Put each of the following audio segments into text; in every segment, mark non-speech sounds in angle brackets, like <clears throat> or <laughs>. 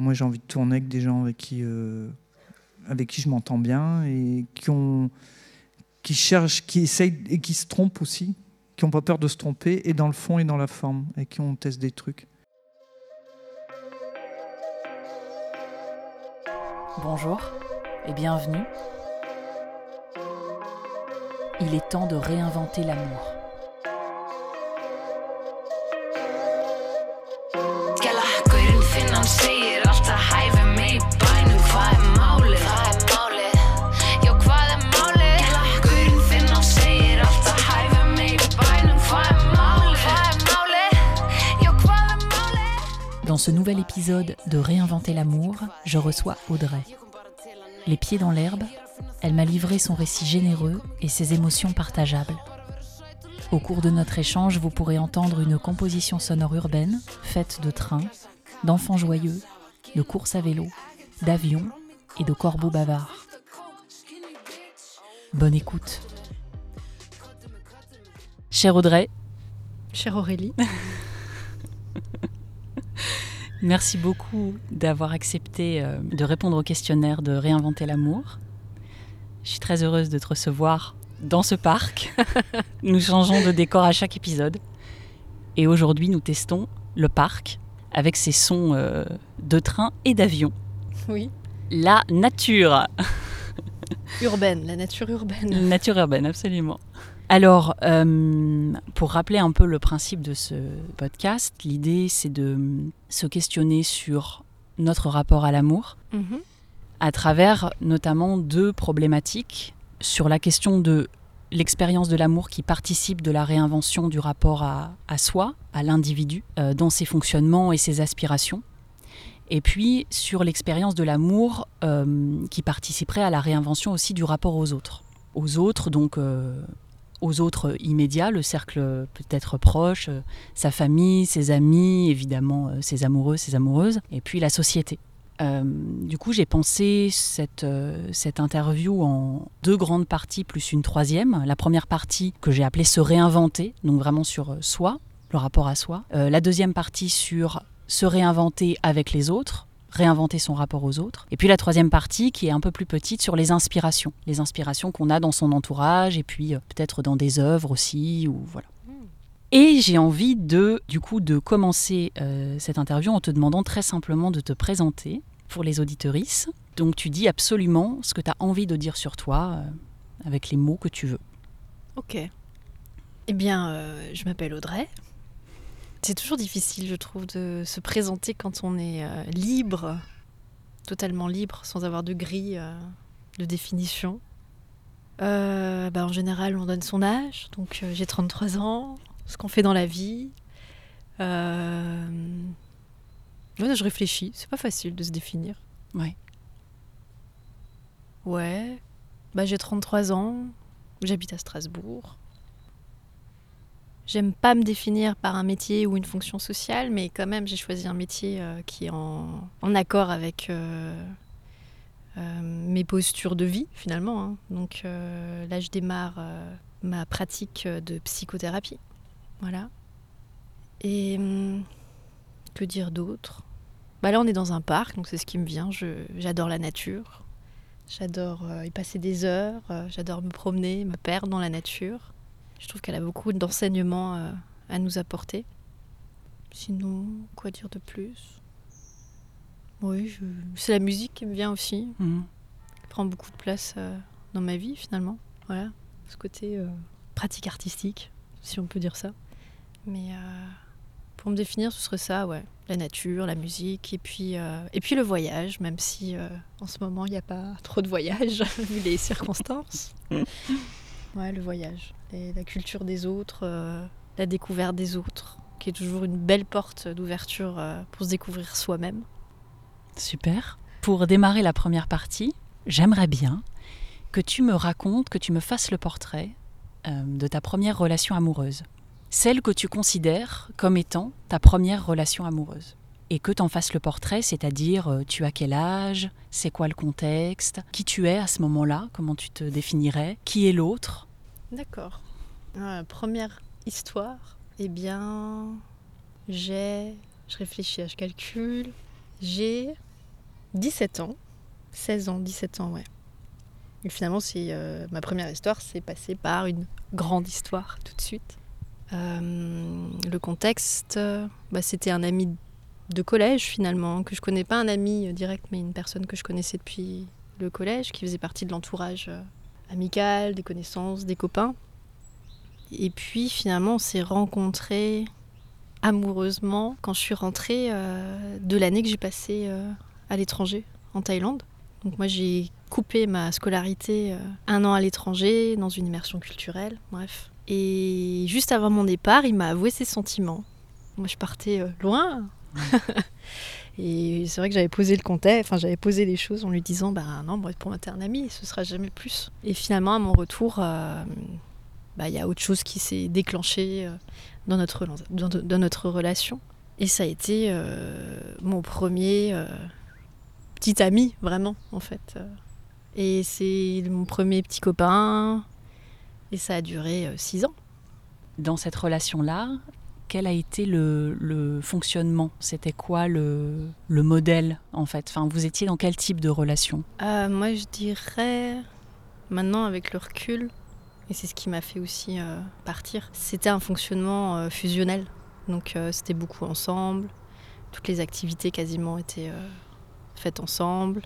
Moi, j'ai envie de tourner avec des gens avec qui, euh, avec qui je m'entends bien et qui, ont, qui cherchent, qui essayent et qui se trompent aussi, qui n'ont pas peur de se tromper, et dans le fond et dans la forme, et qui ont testé des trucs. Bonjour et bienvenue. Il est temps de réinventer l'amour. Ce nouvel épisode de Réinventer l'amour, je reçois Audrey. Les pieds dans l'herbe, elle m'a livré son récit généreux et ses émotions partageables. Au cours de notre échange, vous pourrez entendre une composition sonore urbaine faite de trains, d'enfants joyeux, de courses à vélo, d'avions et de corbeaux bavards. Bonne écoute. Chère Audrey. Chère Aurélie. <laughs> Merci beaucoup d'avoir accepté euh, de répondre au questionnaire de Réinventer l'amour. Je suis très heureuse de te recevoir dans ce parc. <laughs> nous changeons de décor à chaque épisode. Et aujourd'hui, nous testons le parc avec ses sons euh, de train et d'avion. Oui. La nature. <laughs> urbaine, la nature urbaine. La nature urbaine, absolument. Alors, euh, pour rappeler un peu le principe de ce podcast, l'idée c'est de se questionner sur notre rapport à l'amour, mhm. à travers notamment deux problématiques sur la question de l'expérience de l'amour qui participe de la réinvention du rapport à, soi, à l'individu, euh, dans ses fonctionnements et ses aspirations, et puis sur l'expérience de l'amour euh, qui participerait à la réinvention aussi du rapport aux autres. Aux autres, donc aux autres immédiats, le cercle peut-être proche, euh, sa famille, ses amis, évidemment euh, ses amoureux, ses amoureuses, et puis la société. Euh, du coup, j'ai pensé cette, cette interview en deux grandes parties plus une troisième. La première partie que j'ai appelée se réinventer, donc vraiment sur soi, le rapport à soi. la deuxième partie sur se réinventer avec les autres, réinventer son rapport aux autres. Et puis la troisième partie qui est un peu plus petite sur les inspirations, les inspirations qu'on a dans son entourage et puis euh, peut-être dans des œuvres aussi ou voilà. Hmm. Et j'ai envie de du coup de commencer euh, cette interview en te demandant très simplement de te présenter pour les auditorices. Donc tu dis absolument ce que tu as envie de dire sur toi euh, avec les mots que tu veux. Ok. Eh bien, je m'appelle Audrey, c'est toujours difficile, je trouve, de se présenter quand on est euh, libre, totalement libre, sans avoir de grille euh, de définition. Euh, bah, en général, on donne son âge, donc j'ai 33 ans, ce qu'on fait dans la vie. je réfléchis, c'est pas facile de se définir. Ouais. Ouais. Bah, j'ai 33 ans, j'habite à Strasbourg. J'aime pas me définir par un métier ou une fonction sociale, mais quand même, j'ai choisi un métier euh, qui est en, accord avec euh, euh, mes postures de vie, finalement. Hein. Donc là, je démarre ma pratique de psychothérapie. Voilà. Et hum, que dire d'autre? Bah Là, on est dans un parc, donc c'est ce qui me vient. J'adore la nature. J'adore y passer des heures. J'adore me promener, me perdre dans la nature. Je trouve qu'elle a beaucoup d'enseignements euh, à nous apporter. Sinon, quoi dire de plus? Oui, c'est la musique qui me vient aussi. Mhm. Qui prend beaucoup de place euh, dans ma vie finalement. Voilà, ce côté euh, pratique artistique, si on peut dire ça. Mais pour me définir, ce serait ça, ouais. La nature, la musique, et puis, et puis le voyage, même si en ce moment il n'y a pas <laughs> trop de voyage, vu les circonstances. <laughs> ouais, le voyage la culture des autres, euh, la découverte des autres, qui est toujours une belle porte d'ouverture euh, pour se découvrir soi-même. Super. Pour démarrer la première partie, j'aimerais bien que tu me racontes, que tu me fasses le portrait euh, de ta première relation amoureuse. Celle que tu considères comme étant ta première relation amoureuse. Et que tu en fasses le portrait, c'est-à-dire tu as quel âge, c'est quoi le contexte, qui tu es à ce moment-là, comment tu te définirais, qui est l'autre, D'accord. Euh, première histoire, eh bien, j'ai, je réfléchis, je calcule, j'ai 17 ans. 16 ans, 17 ans, ouais. Et finalement, c'est euh, ma première histoire, c'est passé par une grande histoire tout de suite. Euh, le contexte, bah, c'était un ami de collège finalement, que je connais pas un ami direct, mais une personne que je connaissais depuis le collège, qui faisait partie de l'entourage euh, amical, des connaissances, des copains. Et puis finalement, on s'est rencontrés amoureusement quand je suis rentrée euh, de l'année que j'ai passée euh, à l'étranger, en Thaïlande. Donc moi j'ai coupé ma scolarité un an à l'étranger, dans une immersion culturelle, bref. Et juste avant mon départ, il m'a avoué ses sentiments. Moi je partais loin. <laughs> Et c'est vrai que j'avais posé le contexte, enfin j'avais posé les choses en lui disant bah non, pour moi t'es un ami, ce sera jamais plus. Et finalement à mon retour, euh, bah, il y a autre chose qui s'est déclenché euh, dans notre, dans, notre relation. Et ça a été euh, mon premier petit ami, vraiment, en fait. Et c'est mon premier petit copain. Et ça a duré six ans. Dans cette relation-là, quel a été le, fonctionnement? C'était quoi le, modèle en fait? Enfin, Vous étiez dans quel type de relation? Euh, Moi je dirais, maintenant avec le recul, et c'est ce qui m'a fait aussi euh, partir, c'était un fonctionnement euh, fusionnel. Donc c'était beaucoup ensemble, toutes les activités quasiment étaient faites ensemble.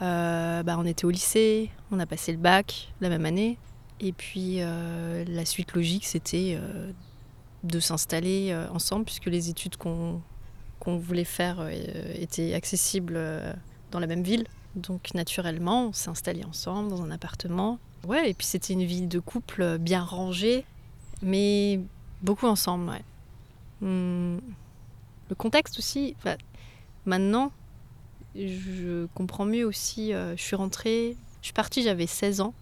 bah, on était au lycée, on a passé le bac la même année. Et puis la suite logique, c'était de s'installer euh, ensemble, puisque les études qu'on voulait faire euh, étaient accessibles euh, dans la même ville. Donc naturellement, on s'est installé ensemble dans un appartement. Ouais, et puis c'était une vie de couple bien rangée, mais beaucoup ensemble. Ouais. Hmm. Le contexte aussi, maintenant, je comprends mieux aussi. je suis rentrée, je suis partie, j'avais 16 ans.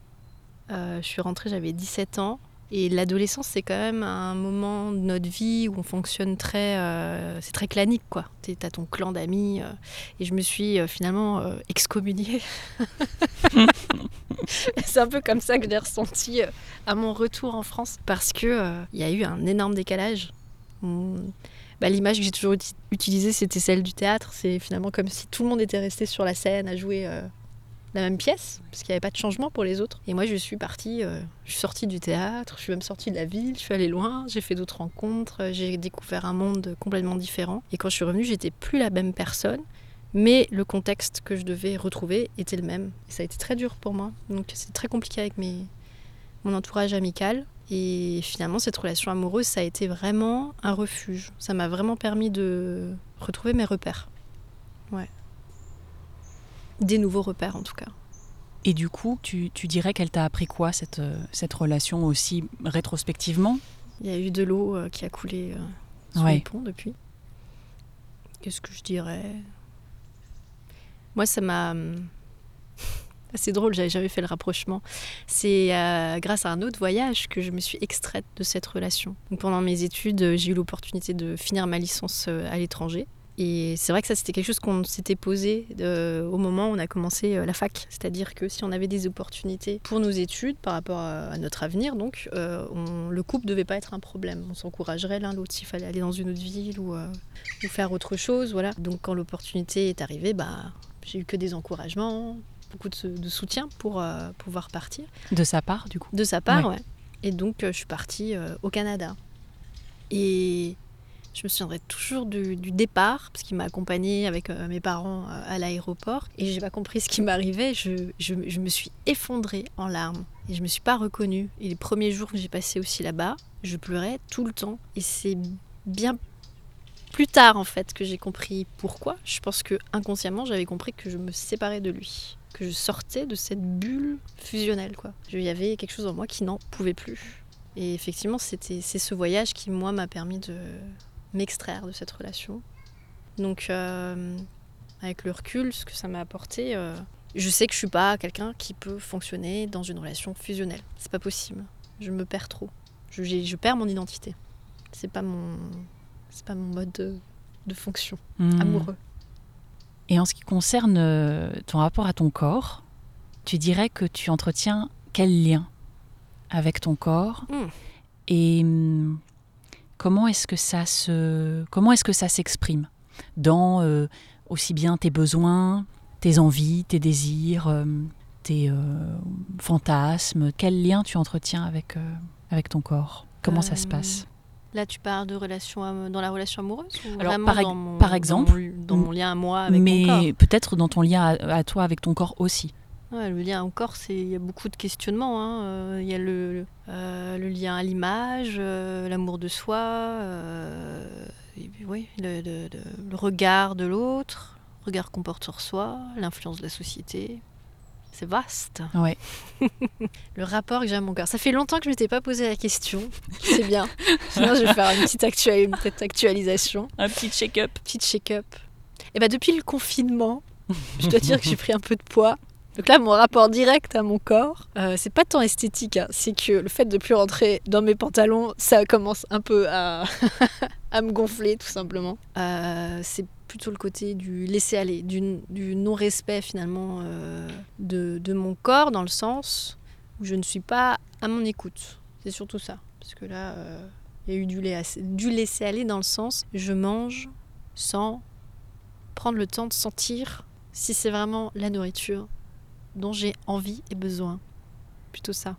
je suis rentrée, j'avais 17 ans. Et l'adolescence, c'est quand même un moment de notre vie où on fonctionne très. Euh, c'est très clanique, quoi. Tu as ton clan d'amis. Euh, et je me suis euh, finalement excommuniée. <laughs> c'est un peu comme ça que j'ai ressenti à mon retour en France. Parce qu'il il y a eu un énorme décalage. Bah, l'image que j'ai toujours utilisée, c'était celle du théâtre. C'est finalement comme si tout le monde était resté sur la scène à jouer la même pièce, parce qu'il n'y avait pas de changement pour les autres. Et moi, je suis partie, euh, je suis sortie du théâtre, je suis même sortie de la ville, je suis allée loin, j'ai fait d'autres rencontres, euh, j'ai découvert un monde complètement différent. Et quand je suis revenue, j'étais plus la même personne, mais le contexte que je devais retrouver était le même. Et ça a été très dur pour moi. Donc c'est très compliqué avec mes, mon entourage amical. Et finalement, cette relation amoureuse, ça a été vraiment un refuge. Ça m'a vraiment permis de retrouver mes repères. Ouais des nouveaux repères en tout cas. Et du coup, tu, dirais qu'elle t'a appris quoi, cette, euh, cette relation aussi rétrospectivement? Il y a eu de l'eau euh, qui a coulé euh, sur le pont depuis. Qu'est-ce que je dirais? Moi, ça m'a... Hum, <laughs> c'est drôle, j'avais jamais fait le rapprochement. C'est grâce à un autre voyage que je me suis extraite de cette relation. pendant mes études, j'ai eu l'opportunité de finir ma licence à l'étranger. Et c'est vrai que ça, c'était quelque chose qu'on s'était posé euh, au moment où on a commencé euh, la fac. C'est-à-dire que si on avait des opportunités pour nos études par rapport à, notre avenir, donc euh, le couple ne devait pas être un problème. On s'encouragerait l'un l'autre s'il fallait aller dans une autre ville ou, ou faire autre chose. Voilà. Donc quand l'opportunité est arrivée, bah, j'ai eu que des encouragements, beaucoup de, soutien pour pouvoir partir. De sa part, du coup? De sa part, ouais. Et donc je suis partie au Canada. Et je me souviendrai toujours du, départ, parce qu'il m'a accompagnée avec euh, mes parents euh, à l'aéroport. Et j'ai pas compris ce qui m'arrivait. Je, je, me suis effondrée en larmes. Et je me suis pas reconnue. Et les premiers jours que j'ai passé aussi là-bas, je pleurais tout le temps. Et c'est bien plus tard, en fait, que j'ai compris pourquoi. Je pense que inconsciemment, j'avais compris que je me séparais de lui. Que je sortais de cette bulle fusionnelle, quoi. Il y avait quelque chose en moi qui n'en pouvait plus. Et effectivement, c'est ce voyage qui, moi, m'a permis de, m'extraire de cette relation. Donc, euh, avec le recul, ce que ça m'a apporté, euh, je sais que je suis pas quelqu'un qui peut fonctionner dans une relation fusionnelle. C'est pas possible. Je me perds trop. Je, je perds mon identité. C'est pas mon, c'est pas mon mode de, fonction hmm. amoureux. Et en ce qui concerne euh, ton rapport à ton corps, tu dirais que tu entretiens quel lien avec ton corps hmm. Et hmm, comment est-ce que ça se comment est-ce que ça s'exprime dans euh, aussi bien tes besoins, tes envies, tes désirs, euh, tes fantasmes? Quel lien tu entretiens avec, avec ton corps? Comment ça se passe? Là, tu parles de relation dans la relation amoureuse ou Alors, par, dans mon, par exemple, dans mon, lien à moi avec mais peut-être dans ton lien à, toi avec ton corps aussi. Ouais, le lien au corps, il y a beaucoup de questionnements. Hein. Euh, il y a le, euh, le lien à l'image, euh, l'amour de soi, oui, le, le, regard de l'autre, le regard qu'on porte sur soi, l'influence de la société. C'est vaste. Ouais. <laughs> le rapport que j'ai à mon corps. Ça fait longtemps que je ne m'étais pas posé la question. C'est bien. Sinon, je vais faire une petite, actualisation. Un petit check-up. Petit check-up. Et eh ben, depuis le confinement, je dois dire que j'ai pris un peu de poids. Donc là, mon rapport direct à mon corps, euh, c'est pas tant esthétique, hein. c'est que le fait de plus rentrer dans mes pantalons, ça commence un peu à, <laughs> me gonfler, tout simplement. Euh, c'est plutôt le côté du laisser aller, du, non-respect finalement euh, de, mon corps, dans le sens où je ne suis pas à mon écoute. C'est surtout ça. Parce que là, euh, il y a eu du, du laisser aller dans le sens je mange sans prendre le temps de sentir si c'est vraiment la nourriture dont j'ai envie et besoin. Plutôt ça.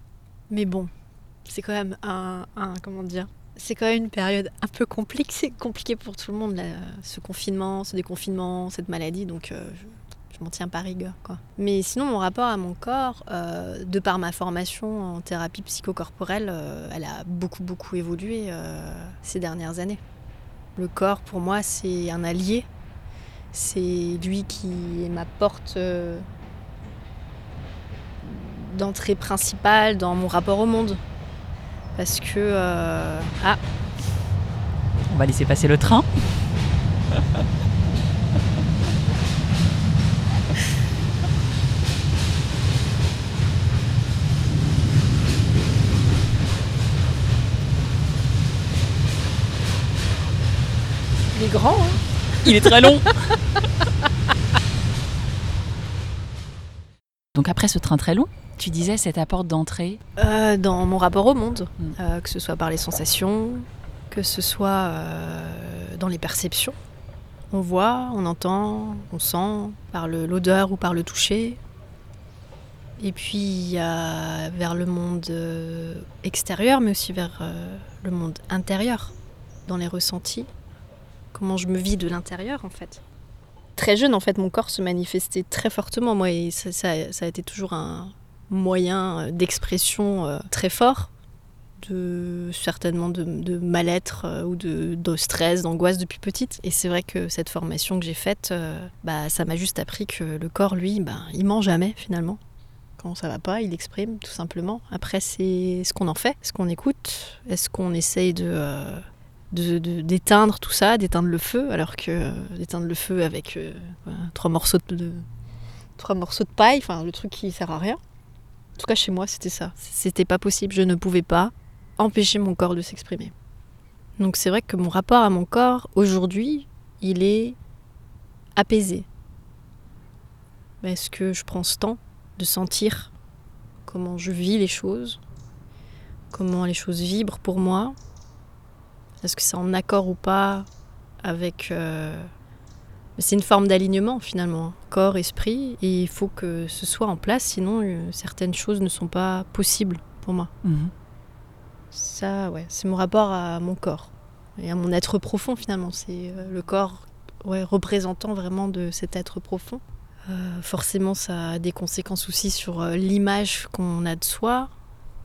Mais bon, c'est quand même un, comment dire c'est quand même une période un peu compliquée, c'est compliqué pour tout le monde, ce confinement, ce déconfinement, cette maladie, donc euh, je, m'en tiens pas rigueur. Quoi. Mais sinon, mon rapport à mon corps, euh, de par ma formation en thérapie psychocorporelle, euh, elle a beaucoup, beaucoup évolué ces dernières années. Le corps, pour moi, c'est un allié. C'est lui qui est ma porte d'entrée principale dans mon rapport au monde. Parce que... Euh, ah On va laisser passer le train. Il est grand, hein Il est très long <laughs> Donc après ce train très long, tu disais cette apport d'entrée euh, Dans mon rapport au monde, mm. euh, que ce soit par les sensations, que ce soit euh, dans les perceptions. On voit, on entend, on sent, par l'odeur ou par le toucher. Et puis vers le monde extérieur, mais aussi vers le monde intérieur, dans les ressentis. Comment je me vis de l'intérieur en fait très jeune, en fait, mon corps se manifestait très fortement. Moi, et ça, ça, a été toujours un, moyen euh, d'expression euh, très fort, de, certainement de, mal-être euh, ou de, stress, d'angoisse depuis petite. Et c'est vrai que cette formation que j'ai faite, bah, ça m'a juste appris que le corps, lui, bah, il ment jamais finalement. Quand ça va pas, il exprime tout simplement. Après, c'est ce qu'on en fait, ce qu'on écoute, est-ce qu'on essaye de d'éteindre tout ça, d'éteindre le feu, alors que d'éteindre le feu avec trois morceaux de, trois morceaux de paille, enfin le truc qui sert à rien. En tout cas, chez moi, c'était ça. C'était pas possible. Je ne pouvais pas empêcher mon corps de s'exprimer. Donc, c'est vrai que mon rapport à mon corps, aujourd'hui, il est apaisé. Est-ce que je prends ce temps de sentir comment je vis les choses, comment les choses vibrent pour moi? Est-ce que c'est en accord ou pas avec euh, c'est une forme d'alignement finalement, corps, esprit, et il faut que ce soit en place, sinon euh, certaines choses ne sont pas possibles pour moi. Mhm. Ça, ouais, c'est mon rapport à mon corps et à mon être profond finalement. C'est euh, le corps ouais, représentant vraiment de cet être profond. Euh, forcément, ça a des conséquences aussi sur l'image qu'on a de soi,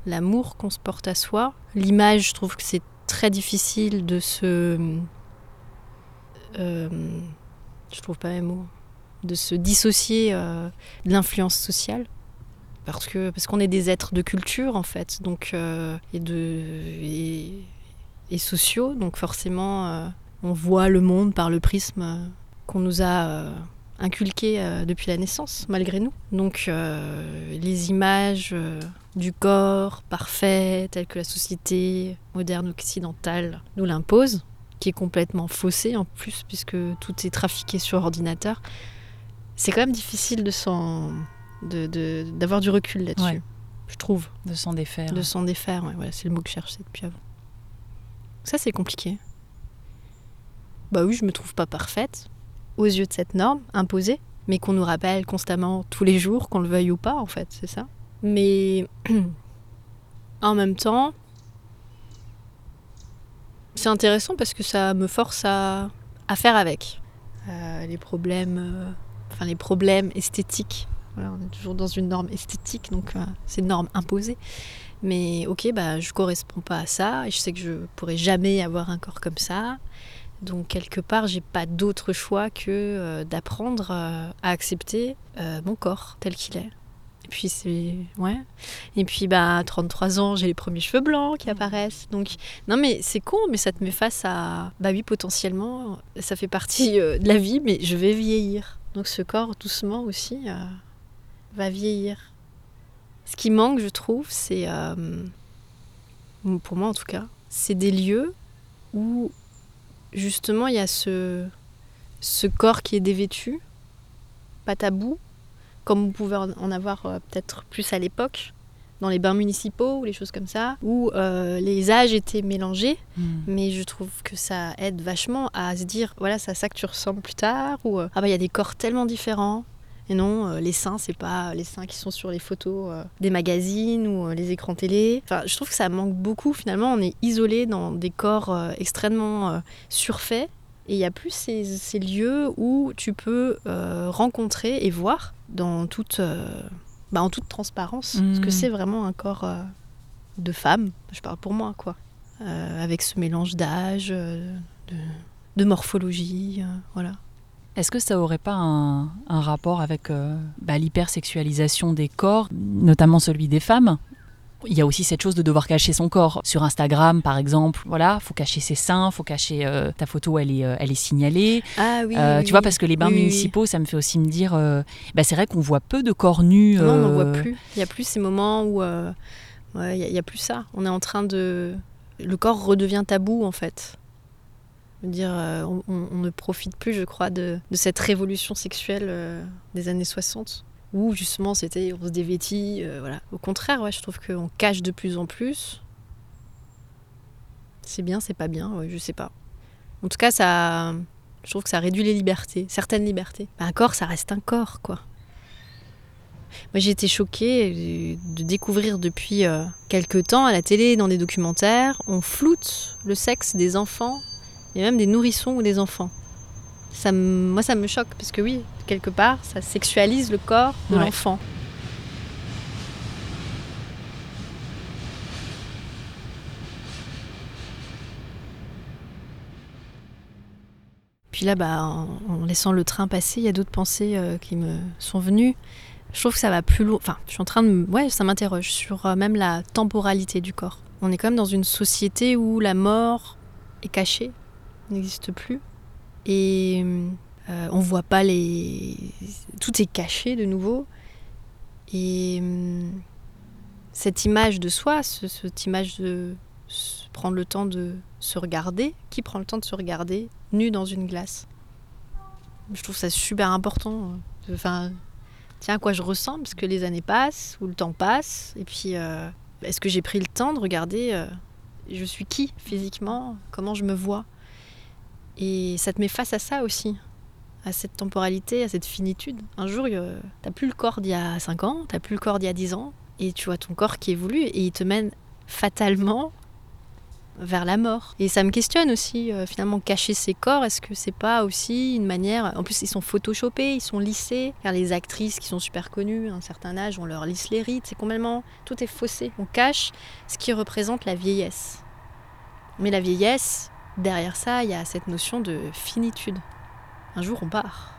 l'amour qu'on se porte à soi. L'image, je trouve que c'est très difficile de se je trouve pas mes mots, de se dissocier euh, de l'influence sociale. Parce que parce qu'on est des êtres de culture en fait, donc euh, et de et, sociaux, donc forcément euh, on voit le monde par le prisme qu'on nous a inculqué depuis la naissance, malgré nous. Donc les images du corps parfait, tel que la société moderne occidentale nous l'impose, qui est complètement faussé en plus, puisque tout est trafiqué sur ordinateur. C'est quand même difficile de s'en, de, d'avoir du recul là-dessus, je trouve. De s'en défaire. De s'en défaire, ouais, c'est le mot que je cherchais depuis avant. Ça, c'est compliqué. Bah oui, je me trouve pas parfaite. aux yeux de cette norme imposée, mais qu'on nous rappelle constamment tous les jours, qu'on le veuille ou pas, en fait, c'est ça. Mais <clears throat> en même temps, c'est intéressant parce que ça me force à, à faire avec euh, les problèmes, euh, enfin les problèmes esthétiques. On est toujours dans une norme esthétique, donc euh, c'est une norme imposée. Mais ok, bah je corresponds pas à ça et je sais que je pourrai jamais avoir un corps comme ça. Donc quelque part, j'ai pas d'autre choix que d'apprendre à accepter mon corps tel qu'il est puis c'est ouais. Et puis bah à 33 ans, j'ai les premiers cheveux blancs qui mmh. apparaissent. Donc non mais c'est con mais ça te met face à bah oui potentiellement ça fait partie euh, de la vie mais je vais vieillir. Donc ce corps doucement aussi euh, va vieillir. Ce qui manque, je trouve, c'est euh, pour moi en tout cas, c'est des lieux où justement il y a ce ce corps qui est dévêtu, pas tabou, comme vous pouvez en avoir euh, peut-être plus à l'époque, dans les bains municipaux ou les choses comme ça, où euh, les âges étaient mélangés, hmm. mais je trouve que ça aide vachement à se dire, voilà, c'est à ça que tu ressembles plus tard, ou euh, ah bah il y a des corps tellement différents. Et non, les seins, c'est pas les seins qui sont sur les photos des magazines ou les écrans télé. Enfin, je trouve que ça manque beaucoup. Finalement, on est isolé dans des corps extrêmement surfaits et il n'y a plus ces, lieux où tu peux euh, rencontrer et voir dans toute, euh, bah, en toute transparence ce que mmh. c'est vraiment un corps euh, de femme. Je parle pour moi, quoi. avec ce mélange d'âge, de, morphologie, voilà. Est-ce que ça aurait pas un, rapport avec bah, l'hypersexualisation des corps, notamment celui des femmes? Il y a aussi cette chose de devoir cacher son corps. Sur Instagram, par exemple, voilà, faut cacher ses seins, faut cacher euh, ta photo, elle est, euh, elle est signalée. Ah oui. Euh, tu vois, parce que les bains municipaux, ça me fait aussi me dire, bah, c'est vrai qu'on voit peu de corps nus. Non, on n'en voit plus. Il y a plus ces moments où, il y, a plus ça. On est en train de, le corps redevient tabou en fait. dire, on, on, ne profite plus, je crois, de, de cette révolution sexuelle des années 60 où justement c'était on se dévêtit. Euh, voilà. Au contraire, ouais, je trouve qu'on cache de plus en plus. C'est bien, c'est pas bien, je sais pas. En tout cas, ça, je trouve que ça réduit les libertés, certaines libertés. Un corps, ça reste un corps, quoi. Moi, j'ai été choquée de découvrir depuis euh, quelques temps à la télé, dans des documentaires, on floute le sexe des enfants et même des nourrissons ou des enfants ça moi, ça me choque parce que oui, quelque part, ça sexualise le corps de l'enfant. Puis là, bah, en, laissant le train passer, il y a d'autres pensées euh, qui me sont venues. Je trouve que ça va plus loin. Enfin, je suis en train de. Ouais, ça m'interroge sur euh, même la temporalité du corps. On est quand même dans une société où la mort est cachée, n'existe plus. Et euh, on voit pas les. Tout est caché de nouveau. Et euh, cette image de soi, cette image de prendre le temps de se regarder, qui prend le temps de se regarder nu dans une glace Je trouve ça super important. Enfin, tiens, à quoi je ressemble Parce que les années passent, ou le temps passe, et puis euh, est-ce que j'ai pris le temps de regarder je suis qui physiquement Comment je me vois? Et ça te met face à ça aussi, à cette temporalité, à cette finitude. Un jour, t'as plus le corps d'il y a 5 ans, t'as plus le corps d'il y a 10 ans, et tu vois ton corps qui évolue et il te mène fatalement vers la mort. Et ça me questionne aussi, euh, finalement, cacher ses corps, est-ce que c'est pas aussi une manière... En plus, ils sont photoshopés, ils sont lissés. Car les actrices qui sont super connues, à un certain âge, on leur lisse les rides, c'est complètement... Tout est faussé. On cache ce qui représente la vieillesse. Mais la vieillesse, derrière ça, il y a cette notion de finitude. Un jour, on part.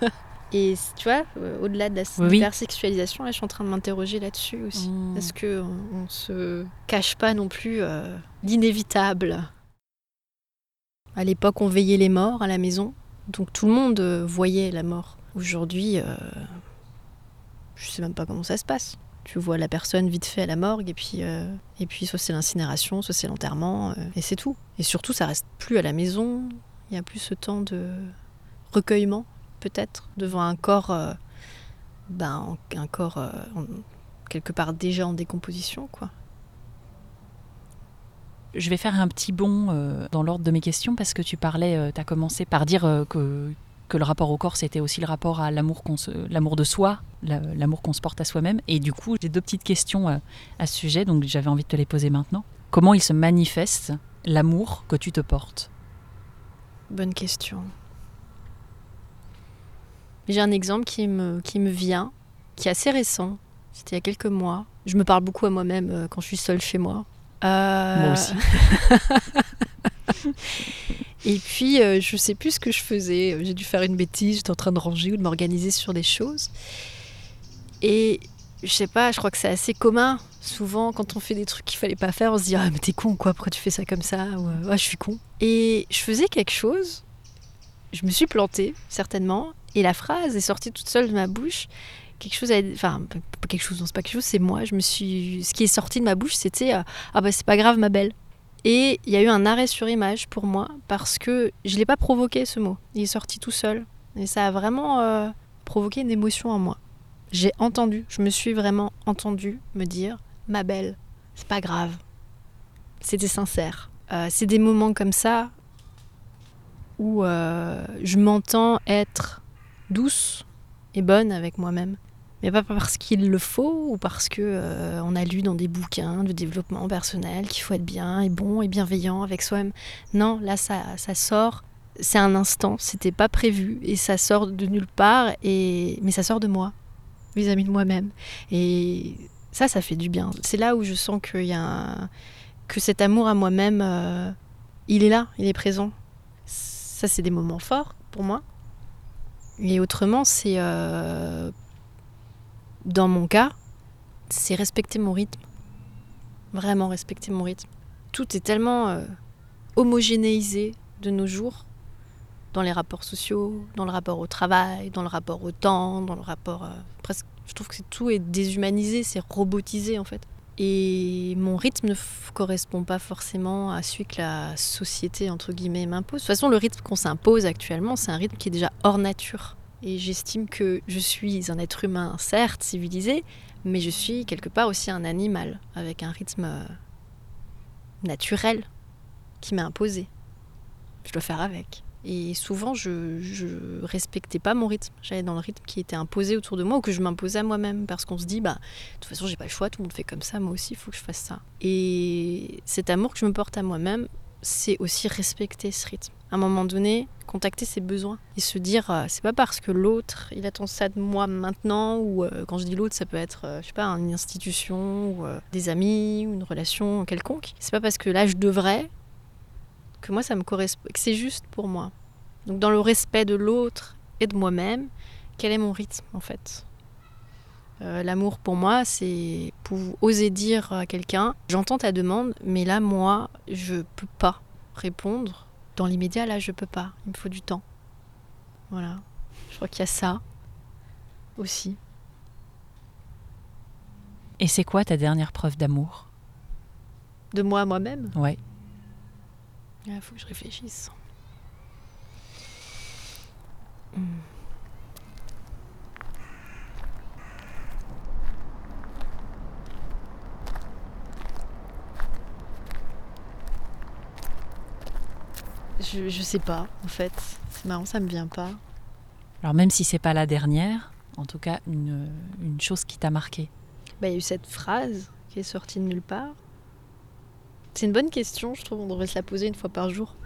<laughs> Et tu vois, euh, au-delà de la hypersexualisation, là, je suis en train de m'interroger là-dessus aussi. Hmm. Est-ce qu'on on se cache pas non plus euh, l'inévitable? À l'époque, on veillait les morts à la maison, donc tout le monde euh, voyait la mort. Aujourd'hui, je sais même pas comment ça se passe tu vois la personne vite fait à la morgue et puis euh, et puis soit c'est l'incinération, soit c'est l'enterrement euh, et c'est tout. Et surtout ça reste plus à la maison, il y a plus ce temps de recueillement peut-être devant un corps euh, ben, un corps quelque part déjà en décomposition quoi. Je vais faire un petit bond dans l'ordre de mes questions parce que tu parlais, tu as commencé par dire que que le rapport au corps, c'était aussi le rapport à l'amour l'amour de soi, l'amour qu'on se porte à soi-même. Et du coup, j'ai deux petites questions euh, à ce sujet, donc j'avais envie de te les poser maintenant. Comment il se manifeste l'amour que tu te portes? Bonne question. J'ai un exemple qui me, qui me vient, qui est assez récent. C'était il y a quelques mois. Je me parle beaucoup à moi-même euh, quand je suis seule chez moi. Euh, moi aussi. <laughs> <laughs> Et puis, euh, je sais plus ce que je faisais. J'ai dû faire une bêtise, j'étais en train de ranger ou de m'organiser sur des choses. Et je sais pas, je crois que c'est assez commun. Souvent, quand on fait des trucs qu'il fallait pas faire, on se dit Ah, mais t'es con quoi, pourquoi tu fais ça comme ça Ou Ah, je suis con. Et je faisais quelque chose, je me suis plantée, certainement, et la phrase est sortie toute seule de ma bouche. Quelque chose, enfin, quelque chose, non, c'est pas quelque chose, c'est moi. Je me suis, ce qui est sorti de ma bouche, c'était Ah, bah, c'est pas grave, ma belle. Et il y a eu un arrêt sur image pour moi parce que je ne l'ai pas provoqué ce mot. Il est sorti tout seul. Et ça a vraiment euh, provoqué une émotion en moi. J'ai entendu, je me suis vraiment entendu me dire Ma belle, c'est pas grave. C'était sincère. Euh, c'est des moments comme ça où euh, je m'entends être douce et bonne avec moi-même mais pas parce qu'il le faut ou parce que euh, on a lu dans des bouquins de développement personnel qu'il faut être bien et bon et bienveillant avec soi-même. Non, là ça, ça sort, c'est un instant, c'était pas prévu et ça sort de nulle part et mais ça sort de moi, vis-à-vis de moi-même et ça, ça fait du bien. C'est là où je sens qu'il y a que cet amour à moi-même, euh, il est là, il est présent. Ça, c'est des moments forts pour moi. Et autrement, c'est euh, dans mon cas, c'est respecter mon rythme. Vraiment respecter mon rythme. Tout est tellement euh, homogénéisé de nos jours, dans les rapports sociaux, dans le rapport au travail, dans le rapport au temps, dans le rapport... Euh, presque, je trouve que tout est déshumanisé, c'est robotisé en fait. Et mon rythme ne correspond pas forcément à celui que la société, entre guillemets, m'impose. De toute façon, le rythme qu'on s'impose actuellement, c'est un rythme qui est déjà hors nature. Et j'estime que je suis un être humain, certes civilisé, mais je suis quelque part aussi un animal, avec un rythme euh, naturel qui m'a imposé. Je dois faire avec. Et souvent, je respectais pas mon rythme. J'allais dans le rythme qui était imposé autour de moi ou que je m'imposais à moi-même. Parce qu'on se dit, bah, de toute façon, j'ai pas le choix, tout le monde fait comme ça, moi aussi, il faut que je fasse ça. Et cet amour que je me porte à moi-même, c'est aussi respecter ce rythme. À un moment donné, contacter ses besoins et se dire euh, c'est pas parce que l'autre il attend ça de moi maintenant ou euh, quand je dis l'autre ça peut être euh, je sais pas une institution ou des amis ou une relation quelconque. C'est pas parce que là je devrais que moi ça me correspond que c'est juste pour moi. Donc dans le respect de l'autre et de moi-même quel est mon rythme en fait? L'amour pour moi, c'est pour oser dire à quelqu'un J'entends ta demande, mais là, moi, je peux pas répondre dans l'immédiat, là, je peux pas. Il me faut du temps. Voilà. Je crois qu'il y a ça aussi. Et c'est quoi ta dernière preuve d'amour? De moi à moi-même? Ouais. Il faut que je réfléchisse. Hmm. Je, je sais pas, en fait. C'est marrant, ça me vient pas. Alors même si c'est pas la dernière, en tout cas une, une chose qui t'a marqué. Bah, il y a eu cette phrase qui est sortie de nulle part. C'est une bonne question, je trouve. On devrait se la poser une fois par jour.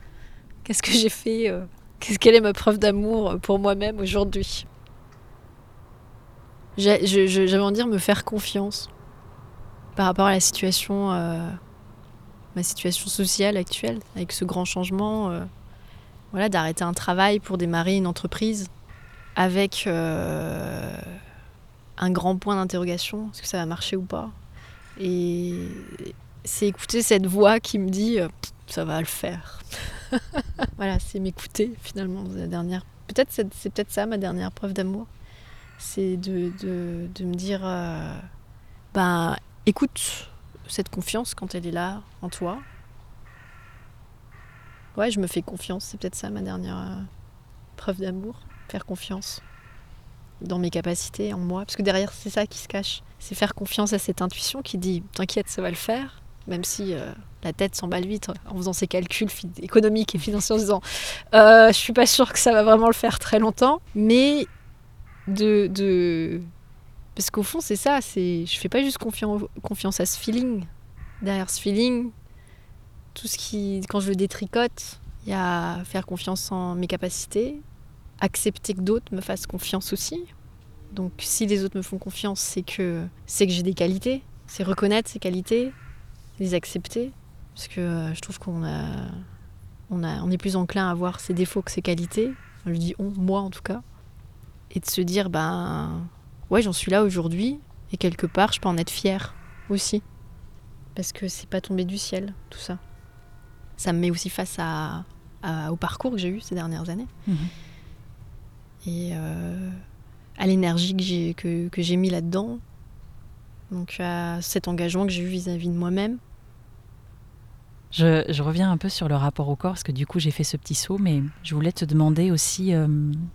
Qu'est-ce que j'ai fait euh, Qu'est-ce Quelle est ma preuve d'amour pour moi-même aujourd'hui? J'avais envie de dire me faire confiance par rapport à la situation euh, ma situation sociale actuelle, avec ce grand changement, euh, voilà, d'arrêter un travail pour démarrer une entreprise avec euh, un grand point d'interrogation, est-ce que ça va marcher ou pas? Et c'est écouter cette voix qui me dit euh, ça va le faire. <laughs> voilà, c'est m'écouter finalement la dernière. Peut-être c'est, peut-être ça ma dernière preuve d'amour, c'est de, me dire ben écoute cette confiance quand elle est là en toi. Ouais, je me fais confiance, c'est peut-être ça ma dernière euh, preuve d'amour, faire confiance dans mes capacités, en moi, parce que derrière c'est ça qui se cache, c'est faire confiance à cette intuition qui dit t'inquiète, ça va le faire, même si euh, la tête s'emballe vite en faisant ses calculs économiques et financiers en disant euh, je suis pas sûre que ça va vraiment le faire très longtemps, mais de, de... parce qu'au fond c'est ça, c'est je fais pas juste confiance à ce feeling. Derrière ce feeling, tout ce qui quand je le détricote, il y a faire confiance en mes capacités, accepter que d'autres me fassent confiance aussi. Donc si les autres me font confiance, c'est que c'est j'ai des qualités, c'est reconnaître ces qualités, les accepter parce que euh, je trouve qu'on est plus enclin à voir ses défauts que ses qualités. Je dis on, moi en tout cas, et de se dire ben ouais j'en suis là aujourd'hui et quelque part je peux en être fière aussi parce que c'est pas tombé du ciel tout ça. Ça me met aussi face à, au parcours que j'ai eu ces dernières années mhm. et euh, à l'énergie que j'ai que, que j'ai mis là-dedans. Donc à cet engagement que j'ai eu vis-à-vis de moi-même je, reviens un peu sur le rapport au corps, parce que du coup j'ai fait ce petit saut, mais je voulais te demander aussi euh,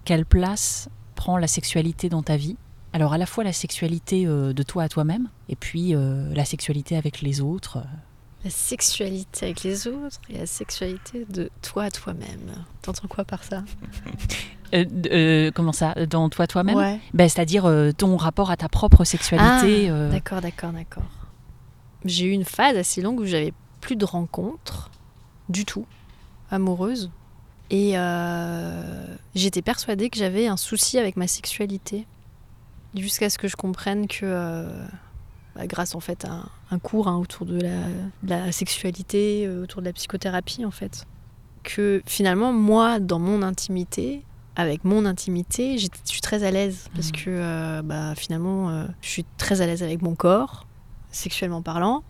quelle place prend la sexualité dans ta vie? Alors à la fois la sexualité euh, de toi à toi-même, et puis euh, la sexualité avec les autres. La sexualité avec les autres et la sexualité de toi à toi-même. T'entends quoi par ça? <laughs> Comment ça? Dans toi toi-même? Ouais. ben, C'est-à-dire ton rapport à ta propre sexualité. Ah, d'accord, d'accord, d'accord. J'ai eu une phase assez longue où j'avais plus de rencontres du tout amoureuses. Et euh, j'étais persuadée que j'avais un souci avec ma sexualité. Jusqu'à ce que je comprenne que, euh, bah, grâce en fait à un, cours hein, autour de la, sexualité, euh, autour de la psychothérapie en fait, que finalement moi, dans mon intimité, avec mon intimité, je suis très à l'aise parce mmh. que bah, finalement, je suis très à l'aise avec mon corps, sexuellement parlant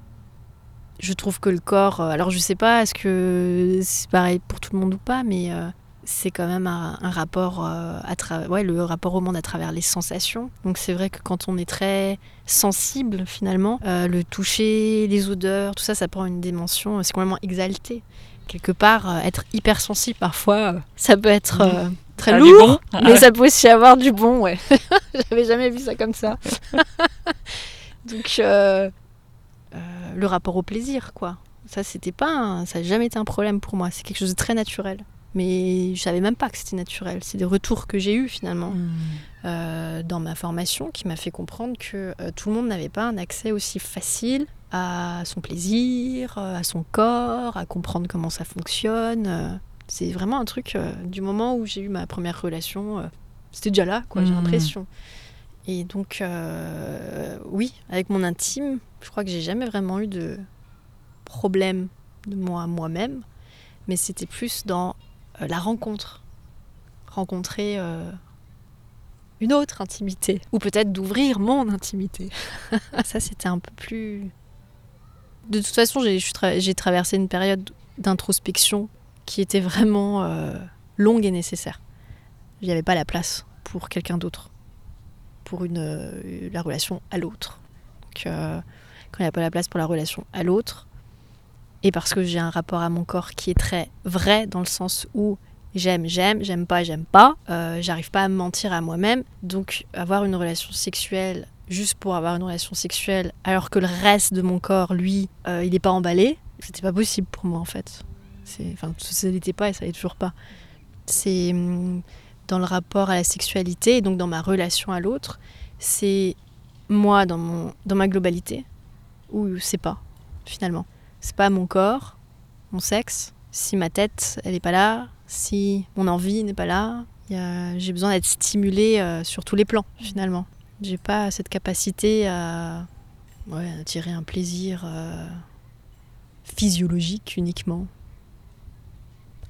je trouve que le corps, euh, alors je sais pas, est-ce que c'est pareil pour tout le monde ou pas, mais euh, c'est quand même un, rapport euh, à travers, ouais, le rapport au monde à travers les sensations. Donc c'est vrai que quand on est très sensible finalement, le toucher, les odeurs, tout ça, ça prend une dimension, c'est complètement exalté. Quelque part, être hypersensible parfois, ça peut être mmh. très ah, lourd, mais ça peut aussi avoir du bon, ouais. <laughs> J'avais jamais vu ça comme ça. <laughs> Donc euh, le rapport au plaisir, quoi. Ça, c'était pas, ça n'a jamais été un problème pour moi. C'est quelque chose de très naturel. Mais je savais même pas que c'était naturel. C'est des retours que j'ai eus finalement hmm. euh, dans ma formation qui m'a fait comprendre que euh, tout le monde n'avait pas un accès aussi facile à son plaisir, à son corps, à comprendre comment ça fonctionne. c'est vraiment un truc du moment où j'ai eu ma première relation, c'était déjà là, quoi. J'ai hmm. l'impression. Et donc, oui, avec mon intime, je crois que j'ai jamais vraiment eu de problème de moi moi-même, mais c'était plus dans euh, la rencontre. Rencontrer euh, une autre intimité, ou peut-être d'ouvrir mon intimité. <laughs> Ça, c'était un peu plus. De toute façon, j'ai traversé une période d'introspection qui était vraiment euh, longue et nécessaire. Il n'y avait pas la place pour quelqu'un d'autre, pour une, la relation à l'autre. Donc, quand il n'y a pas la place pour la relation à l'autre. Et parce que j'ai un rapport à mon corps qui est très vrai, dans le sens où j'aime, j'aime, j'aime pas, j'aime pas. Euh, j'arrive pas à me mentir à moi-même. Donc avoir une relation sexuelle juste pour avoir une relation sexuelle, alors que le reste de mon corps, lui, euh, il n'est pas emballé, c'était pas possible pour moi en fait. Enfin, ça n'était pas et ça n'est toujours pas. C'est hum, dans le rapport à la sexualité, donc dans ma relation à l'autre, c'est moi dans, mon, dans ma globalité, ou c'est pas, finalement. C'est pas mon corps, mon sexe. Si ma tête, elle est pas là, si mon envie n'est pas là, j'ai besoin d'être stimulée euh, sur tous les plans, finalement. J'ai pas cette capacité à, tirer un plaisir euh, physiologique uniquement.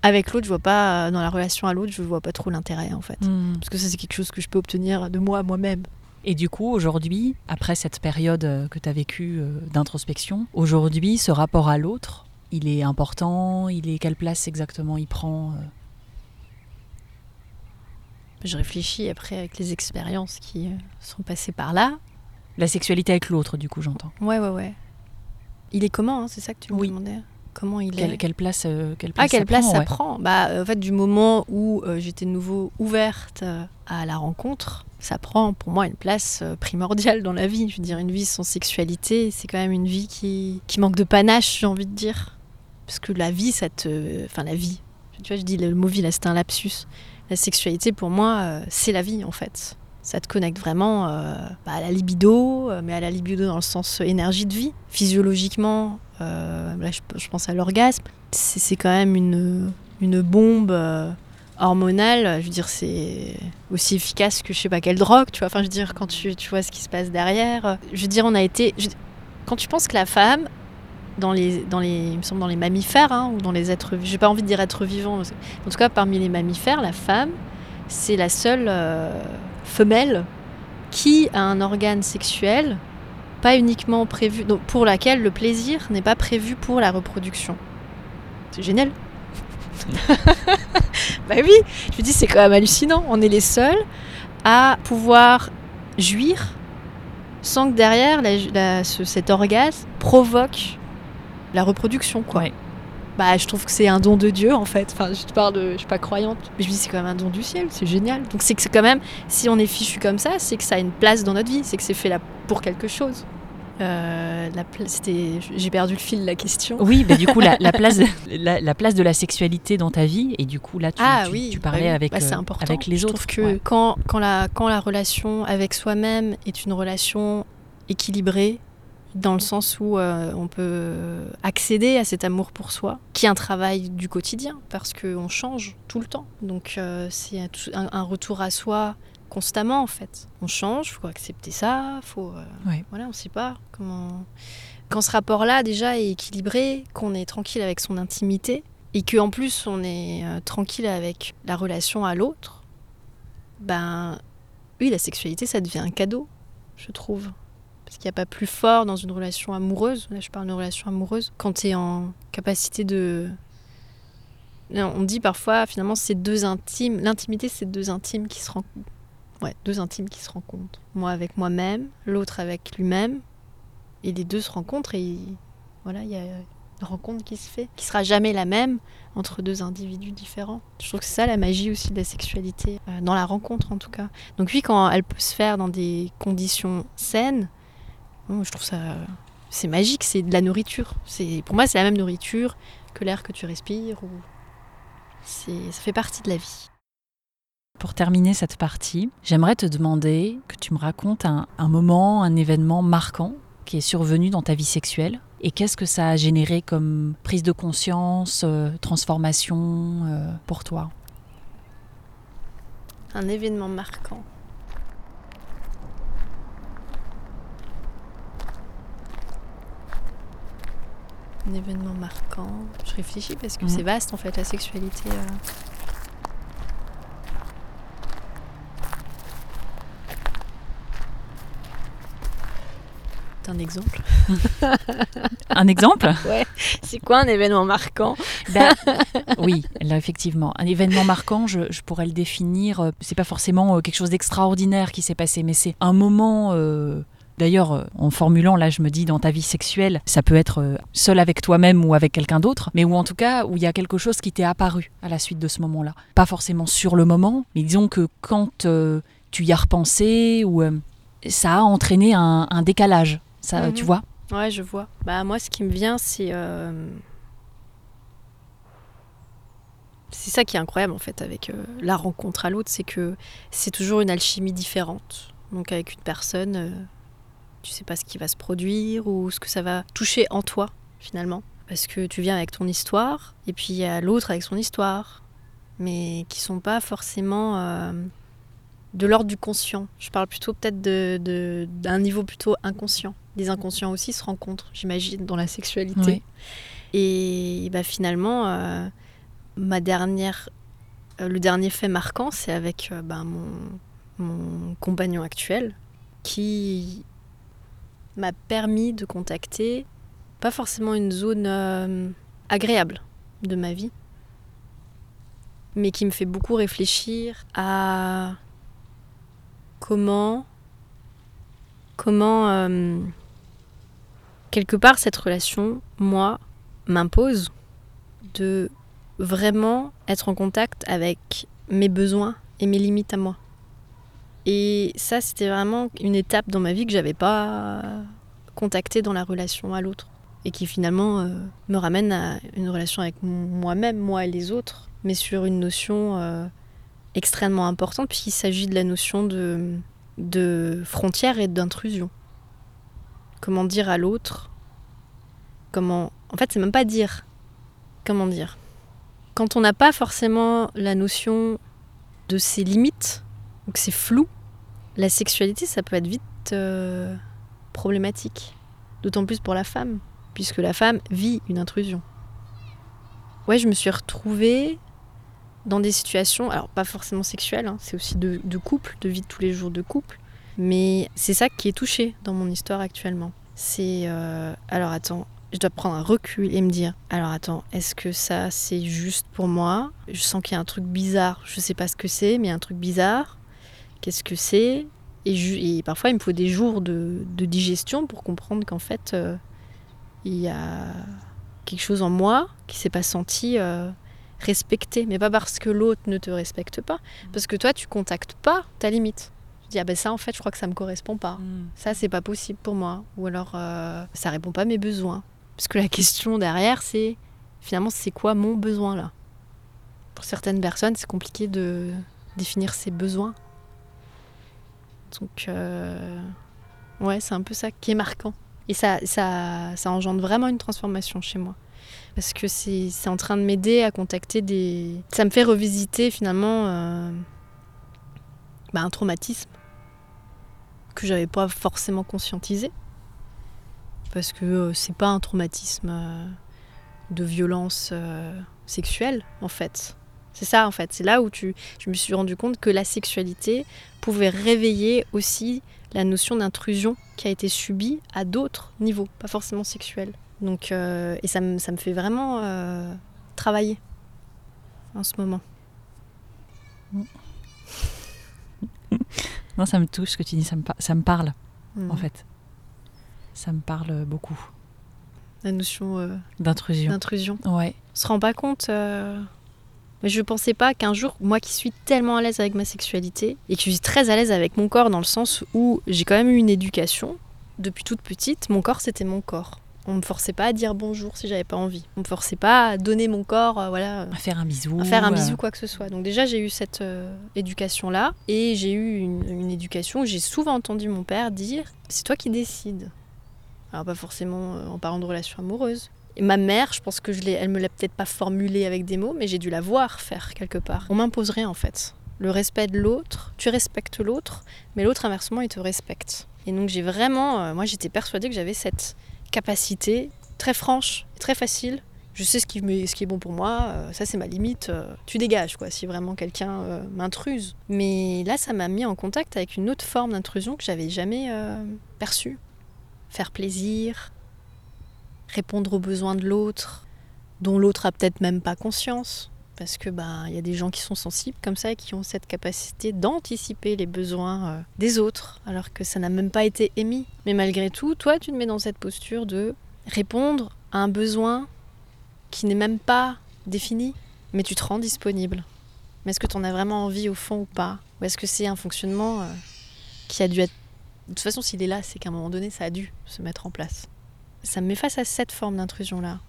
Avec l'autre, je vois pas, dans la relation à l'autre, je vois pas trop l'intérêt en fait. Hmm. Parce que ça, c'est quelque chose que je peux obtenir de moi, moi-même. Et du coup, aujourd'hui, après cette période euh, que tu as vécue euh, d'introspection, aujourd'hui, ce rapport à l'autre, il est important? Il est quelle place exactement il prend euh? Je réfléchis après avec les expériences qui sont passées par là. La sexualité avec l'autre, du coup, j'entends. Ouais, ouais, ouais. Il est comment, hein, c'est ça que tu me oui. demandais? Comment il quelle, est. Quelle place, quelle place ah, quelle ça place prend, ça ouais. prend Bah, en fait, du moment où j'étais de nouveau ouverte à la rencontre, ça prend pour moi une place primordiale dans la vie. Je veux dire, une vie sans sexualité, c'est quand même une vie qui, qui manque de panache, j'ai envie de dire. Parce que la vie, ça te. Enfin, la vie. Tu vois, je dis le mot vie, là, c'était un lapsus. La sexualité, pour moi, c'est la vie, en fait ça te connecte vraiment euh, bah, à la libido, euh, mais à la libido dans le sens énergie de vie. Physiologiquement, euh, là je, pense à l'orgasme, c'est quand même une, une bombe euh, hormonale. Je veux dire, c'est aussi efficace que je sais pas quelle drogue, tu vois. Enfin, je veux dire, quand tu, tu vois ce qui se passe derrière. Je veux dire, on a été. Quand tu penses que la femme, dans les, dans les, me semble dans les mammifères, hein, ou dans les êtres. J'ai pas envie de dire êtres vivants. En tout cas, parmi les mammifères, la femme, c'est la seule femelle qui a un organe sexuel pas uniquement prévu, donc pour laquelle le plaisir n'est pas prévu pour la reproduction. C'est génial. <laughs> bah oui, je me dis c'est quand même hallucinant. On est les seuls à pouvoir jouir sans que derrière la, la, ce, cet orgasme provoque la reproduction, quoi. Ouais. Bah, je trouve que c'est un don de Dieu en fait. Enfin, je te parle de, je suis pas croyante, mais je me dis c'est quand même un don du ciel, c'est génial. Donc c'est que c'est quand même, si on est fichu comme ça, c'est que ça a une place dans notre vie, c'est que c'est fait là pour quelque chose. Euh, j'ai perdu le fil de la question. Oui, bah, du coup la, la <laughs> place, de, la, la, place de la sexualité dans ta vie et du coup là tu, ah, tu, oui, tu parlais bah, avec, bah, euh, important. avec les je autres. Je trouve que ouais. quand, quand, la, quand la relation avec soi-même est une relation équilibrée, dans le sens où euh, on peut accéder à cet amour pour soi, qui est un travail du quotidien, parce qu'on change tout le temps. Donc euh, c'est un, un, retour à soi constamment en fait. On change, faut accepter ça, faut euh, voilà, on sait pas comment. Quand ce rapport-là déjà est équilibré, qu'on est tranquille avec son intimité et que en plus on est euh, tranquille avec la relation à l'autre, ben oui, la sexualité ça devient un cadeau, je trouve. Parce qu'il n'y a pas plus fort dans une relation amoureuse, là je parle d'une relation amoureuse, quand tu es en capacité de... On dit parfois, finalement, c'est deux intimes, l'intimité c'est deux intimes qui se rencontrent. Ouais, deux intimes qui se rencontrent. Moi avec moi-même, l'autre avec lui-même, et les deux se rencontrent et voilà, il y a une rencontre qui se fait, qui sera jamais la même entre deux individus différents. Je trouve que c'est ça la magie aussi de la sexualité, euh, dans la rencontre en tout cas. Donc oui, quand elle peut se faire dans des conditions saines, je trouve ça c'est magique, c'est de la nourriture. C'est pour moi c'est la même nourriture que l'air que tu respires ou ça fait partie de la vie. Pour terminer cette partie, j'aimerais te demander que tu me racontes un, un, moment, un événement marquant qui est survenu dans ta vie sexuelle et qu'est-ce que ça a généré comme prise de conscience, euh, transformation euh, pour toi? Un événement marquant. un événement marquant. Je réfléchis parce que mmh. c'est vaste en fait la sexualité. Euh... Un exemple <laughs> Un exemple? Ouais. C'est quoi un événement marquant? Ben, Oui, là effectivement. Un événement marquant, je, je pourrais le définir. euh, C'est pas forcément quelque chose d'extraordinaire qui s'est passé, mais c'est un moment. Euh, D'ailleurs, en formulant, là, je me dis, dans ta vie sexuelle, ça peut être seul avec toi-même ou avec quelqu'un d'autre, mais où en tout cas, où il y a quelque chose qui t'est apparu à la suite de ce moment-là. Pas forcément sur le moment, mais disons que quand euh, tu y as repensé, ou euh, ça a entraîné un, un décalage, ça, Mhm. mm -hmm. tu vois Ouais, je vois. Bah, moi, ce qui me vient, c'est. Euh... C'est ça qui est incroyable, en fait, avec euh, la rencontre à l'autre, c'est que c'est toujours une alchimie différente. Donc, avec une personne euh, tu sais pas ce qui va se produire ou ce que ça va toucher en toi finalement. Parce que tu viens avec ton histoire et puis il y a l'autre avec son histoire, mais qui sont pas forcément euh, de l'ordre du conscient. Je parle plutôt peut-être d'un de, de, niveau plutôt inconscient. Les inconscients aussi se rencontrent, j'imagine, dans la sexualité. Oui. Et bah, finalement, euh, ma dernière, euh, le dernier fait marquant, c'est avec bah, mon, mon compagnon actuel qui m'a permis de contacter pas forcément une zone euh, agréable de ma vie, mais qui me fait beaucoup réfléchir à comment, comment euh, quelque part cette relation, moi, m'impose de vraiment être en contact avec mes besoins et mes limites à moi. Et ça, c'était vraiment une étape dans ma vie que j'avais pas contactée dans la relation à l'autre. Et qui finalement euh, me ramène à une relation avec moi-même, moi et les autres, mais sur une notion euh, extrêmement importante, puisqu'il s'agit de la notion de, de frontière et d'intrusion. Comment dire à l'autre Comment. En fait, c'est même pas dire. Comment dire Quand on n'a pas forcément la notion de ses limites, ou que c'est flou, la sexualité, ça peut être vite euh, problématique. D'autant plus pour la femme, puisque la femme vit une intrusion. Ouais, je me suis retrouvée dans des situations, alors pas forcément sexuelles, hein, c'est aussi de, couple, de vie de tous les jours de couple, mais c'est ça qui est touché dans mon histoire actuellement. C'est, euh, alors attends, je dois prendre un recul et me dire, alors attends, est-ce que ça c'est juste pour moi? Je sens qu'il y a un truc bizarre, je sais pas ce que c'est, mais il y a un truc bizarre. Qu'est-ce que c'est? Et, parfois, il me faut des jours de, digestion pour comprendre qu'en fait, euh, il y a quelque chose en moi qui s'est pas senti euh, respecté. Mais pas parce que l'autre ne te respecte pas, parce que toi, tu contactes pas ta limite. Tu dis, ah ben ça, en fait, je crois que ça me correspond pas. Mm. Ça, c'est pas possible pour moi. Ou alors, euh, ça répond pas à mes besoins. Parce que la question derrière, c'est finalement, c'est quoi mon besoin là? Pour certaines personnes, c'est compliqué de définir ses besoins. Donc, euh, ouais, c'est un peu ça qui est marquant. Et ça, ça, ça engendre vraiment une transformation chez moi. Parce que c'est en train de m'aider à contacter des. Ça me fait revisiter finalement euh, bah, un traumatisme que j'avais pas forcément conscientisé. Parce que euh, c'est pas un traumatisme de violence sexuelle en fait. C'est ça en fait, c'est là où tu, je me suis rendu compte que la sexualité pouvait réveiller aussi la notion d'intrusion qui a été subie à d'autres niveaux, pas forcément sexuels. Donc, euh, et ça me, ça me fait vraiment euh, travailler en ce moment. <laughs> non, ça me touche ce que tu dis, ça me, ça me parle mm. en fait. Ça me parle beaucoup. La notion euh, d'intrusion. D'intrusion. Ouais. On se rend pas compte mais je ne pensais pas qu'un jour, moi qui suis tellement à l'aise avec ma sexualité, et qui suis très à l'aise avec mon corps dans le sens où j'ai quand même eu une éducation, depuis toute petite, mon corps c'était mon corps. On me forçait pas à dire bonjour si j'avais pas envie. On me forçait pas à donner mon corps, euh, voilà. À faire un bisou. À faire un bisou, quoi que ce soit. Donc déjà j'ai eu cette euh, éducation-là, et j'ai eu une, une éducation où j'ai souvent entendu mon père dire c'est toi qui décides. Alors pas forcément euh, en parlant de relations amoureuses, et ma mère, je pense que je l'ai, elle me l'a peut-être pas formulé avec des mots, mais j'ai dû la voir faire quelque part. On m'imposerait en fait le respect de l'autre. Tu respectes l'autre, mais l'autre inversement, il te respecte. Et donc j'ai vraiment, euh, moi j'étais persuadée que j'avais cette capacité très franche, très facile. Je sais ce qui, est bon pour moi, euh, ça c'est ma limite. Euh, tu dégages quoi, si vraiment quelqu'un m'intruse. Mais là, ça m'a mis en contact avec une autre forme d'intrusion que j'avais jamais perçue. Faire plaisir, répondre aux besoins de l'autre, dont l'autre a peut-être même pas conscience. Parce que ben il y a des gens qui sont sensibles comme ça et qui ont cette capacité d'anticiper les besoins euh, des autres alors que ça n'a même pas été émis. Mais malgré tout, toi tu te mets dans cette posture de répondre à un besoin qui n'est même pas défini, mais tu te rends disponible. Mais est-ce que tu en as vraiment envie au fond ou pas? Ou est-ce que c'est un fonctionnement euh, qui a dû être... De toute façon, s'il est là, c'est qu'à un moment donné, ça a dû se mettre en place? Ça me met face à cette forme d'intrusion-là.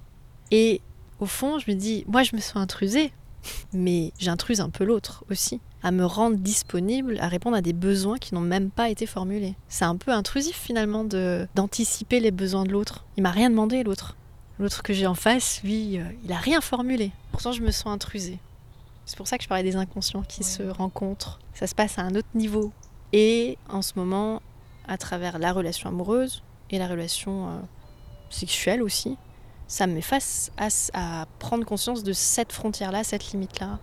Et au fond, je me dis, moi je me sens intrusée, mais j'intruse un peu l'autre aussi, à me rendre disponible, à répondre à des besoins qui n'ont même pas été formulés. C'est un peu intrusif finalement de d'anticiper les besoins de l'autre. Il m'a rien demandé l'autre. L'autre que j'ai en face, lui, euh, il a rien formulé. Pourtant, je me sens intrusée. C'est pour ça que je parlais des inconscients qui se rencontrent. Ça se passe à un autre niveau. Et en ce moment, à travers la relation amoureuse et la relation euh, sexuelle aussi, ça me met face à, prendre conscience de cette frontière-là, cette limite-là.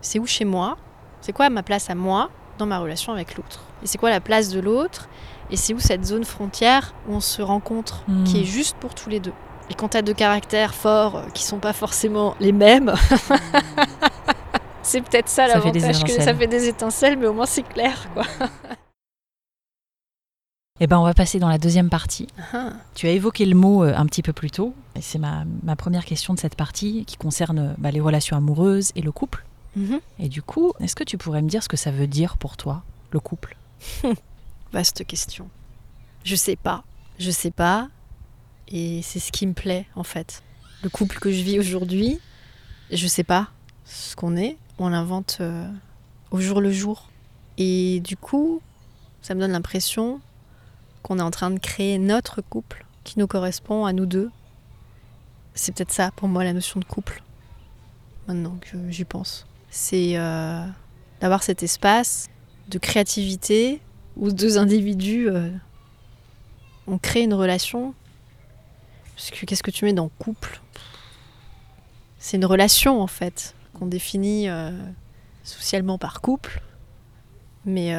C'est où chez moi? C'est quoi ma place à moi dans ma relation avec l'autre? Et c'est quoi la place de l'autre? Et c'est où cette zone frontière où on se rencontre, qui est hmm. juste pour tous les deux? Et quand tu as deux caractères forts euh, qui sont pas forcément les mêmes, <laughs> c'est peut-être ça l'avantage que ça fait des étincelles, mais au moins c'est clair, quoi. <laughs> Eh ben, on va passer dans la deuxième partie. Ah. Tu as évoqué le mot euh, un petit peu plus tôt. Et c'est ma, ma première question de cette partie qui concerne bah, les relations amoureuses et le couple. Mhm. Et du coup, est-ce que tu pourrais me dire ce que ça veut dire pour toi, le couple? <laughs> Vaste question. Je sais pas. Je sais pas. Et c'est ce qui me plaît, en fait. Le couple que je vis aujourd'hui, je sais pas ce qu'on est. On l'invente euh, au jour le jour. Et du coup, ça me donne l'impression qu'on est en train de créer notre couple qui nous correspond à nous deux. C'est peut-être ça pour moi la notion de couple, maintenant que j'y pense. C'est euh, d'avoir cet espace de créativité où deux individus euh, ont créé une relation. Parce que qu'est-ce que tu mets dans couple? C'est une relation en fait, qu'on définit euh, socialement par couple. Mais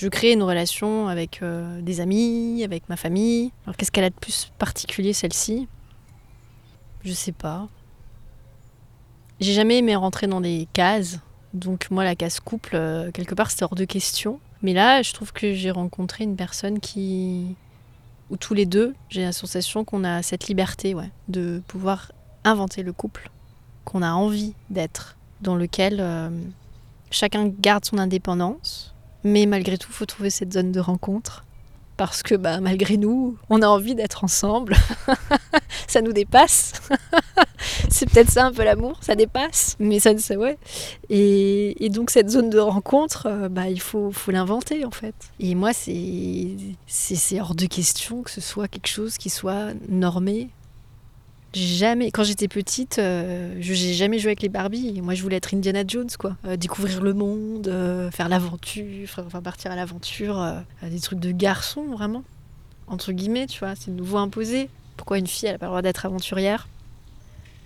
je crée une relation avec euh, des amis, avec ma famille? Alors qu'est-ce qu'elle a de plus particulier celle-ci? Je sais pas. J'ai jamais aimé rentrer dans des cases. Donc moi la case couple, euh, quelque part c'était hors de question. Mais là je trouve que j'ai rencontré une personne qui... Où tous les deux, j'ai la sensation qu'on a cette liberté ouais, de pouvoir inventer le couple qu'on a envie d'être. Dans lequel euh, chacun garde son indépendance. Mais malgré tout, il faut trouver cette zone de rencontre. Parce que bah, malgré nous, on a envie d'être ensemble. <laughs> ça nous dépasse. <laughs> c'est peut-être ça un peu l'amour, ça dépasse. Mais ça, ça ouais. Et, donc cette zone de rencontre, euh, bah, il faut, faut l'inventer en fait. Et moi, c'est hors de question que ce soit quelque chose qui soit normé. Jamais, quand j'étais petite, euh, je j'ai jamais joué avec les Barbie. Moi, je voulais être Indiana Jones, quoi. Euh, découvrir le monde, euh, faire l'aventure, enfin partir à l'aventure, euh, des trucs de garçon, vraiment. Entre guillemets, tu vois, c'est nouveau imposé. Pourquoi une fille, elle a pas le droit d'être aventurière?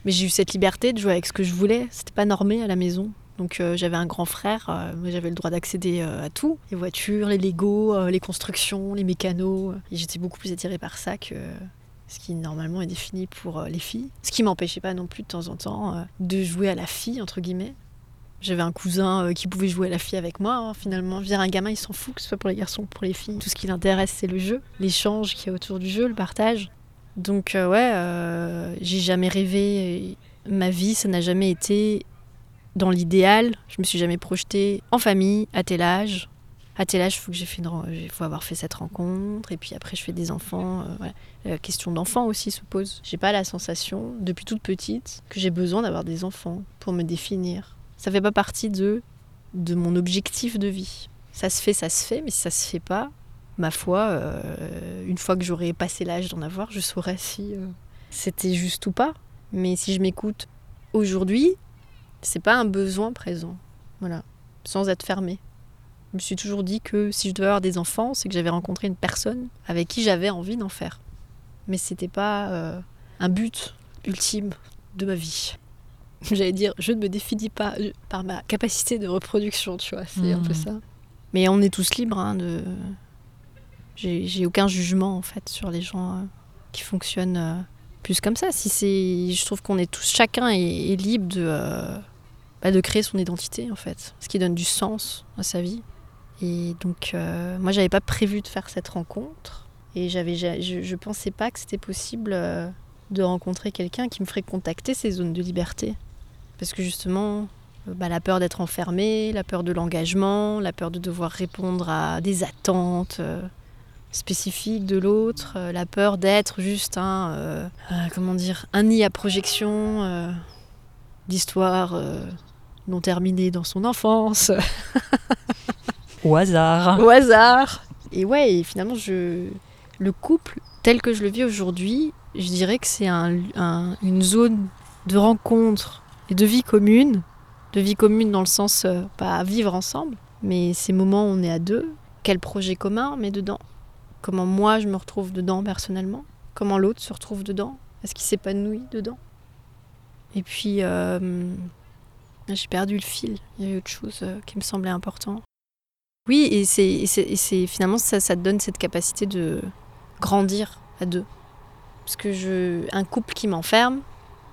Mais j'ai eu cette liberté de jouer avec ce que je voulais. C'était pas normé à la maison. Donc j'avais un grand frère, euh, j'avais le droit d'accéder à tout, les voitures, les Lego, les constructions, les mécanos. Et j'étais beaucoup plus attirée par ça que ce qui normalement est défini pour euh, les filles. Ce qui m'empêchait pas non plus de temps en temps euh, de jouer à la fille, entre guillemets. J'avais un cousin euh, qui pouvait jouer à la fille avec moi, hein, finalement. Je veux dire, un gamin, il s'en fout, que ce soit pour les garçons ou pour les filles. Tout ce qui l'intéresse, c'est le jeu, l'échange qu'il y a autour du jeu, le partage. Donc, ouais, j'ai jamais rêvé. Ma vie, ça n'a jamais été dans l'idéal. Je me suis jamais projetée en famille, à tel âge. À tel âge, il faut que j'ai fait une faut avoir fait cette rencontre. Et puis après, je fais des enfants. euh. La question d'enfant aussi se pose. J'ai pas la sensation, depuis toute petite, que j'ai besoin d'avoir des enfants pour me définir. Ça fait pas partie de, de mon objectif de vie. Ça se fait, ça se fait, mais si ça se fait pas, ma foi, euh, une fois que j'aurai passé l'âge d'en avoir, je saurai si euh, c'était juste ou pas. Mais si je m'écoute aujourd'hui, c'est pas un besoin présent. Voilà, sans être fermé. Je me suis toujours dit que si je devais avoir des enfants, c'est que j'avais rencontré une personne avec qui j'avais envie d'en faire. Mais c'était pas euh, un but ultime de ma vie. <laughs> J'allais dire, je ne me définis pas euh, par ma capacité de reproduction, tu vois, c'est un peu Mhm. ça. Mais on est tous libres hein, de. J'ai j'ai aucun jugement en fait sur les gens euh, qui fonctionnent euh, plus comme ça. Si c'est, je trouve qu'on est tous, chacun est, est libre de, euh, bah, de créer son identité en fait, ce qui donne du sens à sa vie. Et donc, euh, moi, j'avais pas prévu de faire cette rencontre et j'avais, ja- je, je pensais pas que c'était possible euh, de rencontrer quelqu'un qui me ferait contacter ces zones de liberté, parce que justement. euh, bah, la peur d'être enfermé, la peur de l'engagement, la peur de devoir répondre à des attentes spécifiques de l'autre, la peur d'être juste un, comment dire, un nid à projection d'histoires non terminées dans son enfance, <laughs> Au hasard. au hasard. Et ouais, et finalement, je... le couple, tel que je le vis aujourd'hui, je dirais que c'est un- un- une zone de rencontre et de vie commune. De vie commune dans le sens, euh, pas vivre ensemble, mais ces moments où on est à deux. Quel projet commun met dedans? Comment moi je me retrouve dedans personnellement? Comment l'autre se retrouve dedans? Est-ce qu'il s'épanouit dedans? Et puis, euh, j'ai perdu le fil. Il y avait autre chose euh, qui me semblait important. Oui, et c'est, finalement ça, ça te donne cette capacité de grandir à deux. Parce que un couple qui m'enferme,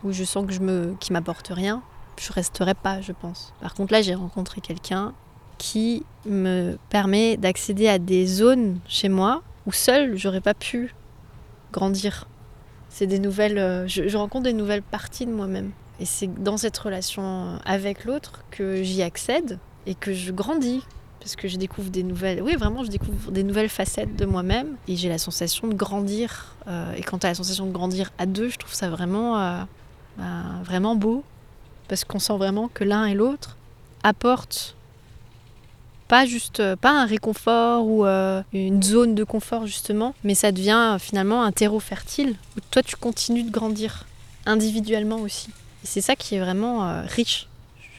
où je sens que je qui m'apporte rien, je resterai pas, je pense. Par contre là, j'ai rencontré quelqu'un qui me permet d'accéder à des zones chez moi où seule j'aurais pas pu grandir. C'est des nouvelles, euh, je, rencontre des nouvelles parties de moi-même. Et c'est dans cette relation avec l'autre que j'y accède et que je grandis. Parce que je découvre des nouvelles. Oui, vraiment, je découvre des nouvelles facettes de moi-même. Et j'ai la sensation de grandir. Euh, et quand tu as la sensation de grandir à deux, je trouve ça vraiment, euh, bah, vraiment beau. Parce qu'on sent vraiment que l'un et l'autre apportent pas juste euh, pas un réconfort ou euh, une zone de confort justement, mais ça devient euh, finalement un terreau fertile où toi tu continues de grandir individuellement aussi. Et c'est ça qui est vraiment riche.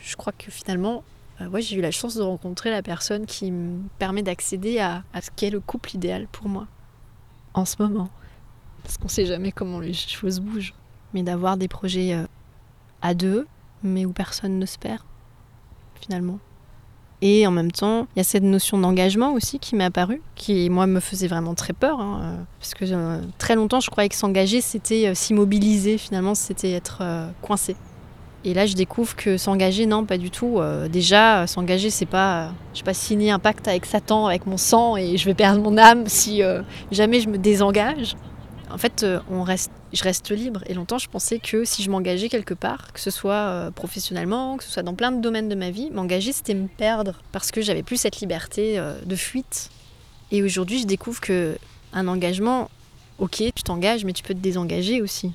Je crois que finalement, ouais, j'ai eu la chance de rencontrer la personne qui me permet d'accéder à, à, ce qu'est le couple idéal pour moi en ce moment. Parce qu'on sait jamais comment les choses bougent. Mais d'avoir des projets à deux, mais où personne ne se perd, finalement. Et en même temps, il y a cette notion d'engagement aussi qui m'est apparue, qui moi me faisait vraiment très peur, hein, euh, parce que euh, très longtemps je croyais que s'engager c'était euh, s'immobiliser, finalement c'était être coincé. Et là je découvre que s'engager, non pas du tout. déjà s'engager c'est pas, je sais pas signer un pacte avec Satan, avec mon sang et je vais perdre mon âme si jamais je me désengage. En fait, on reste je reste libre. Et longtemps, je pensais que si je m'engageais quelque part, que ce soit euh, professionnellement, que ce soit dans plein de domaines de ma vie, m'engager, c'était me perdre parce que j'avais plus cette liberté euh, de fuite. Et aujourd'hui, je découvre que un engagement, ok, tu t'engages, mais tu peux te désengager aussi.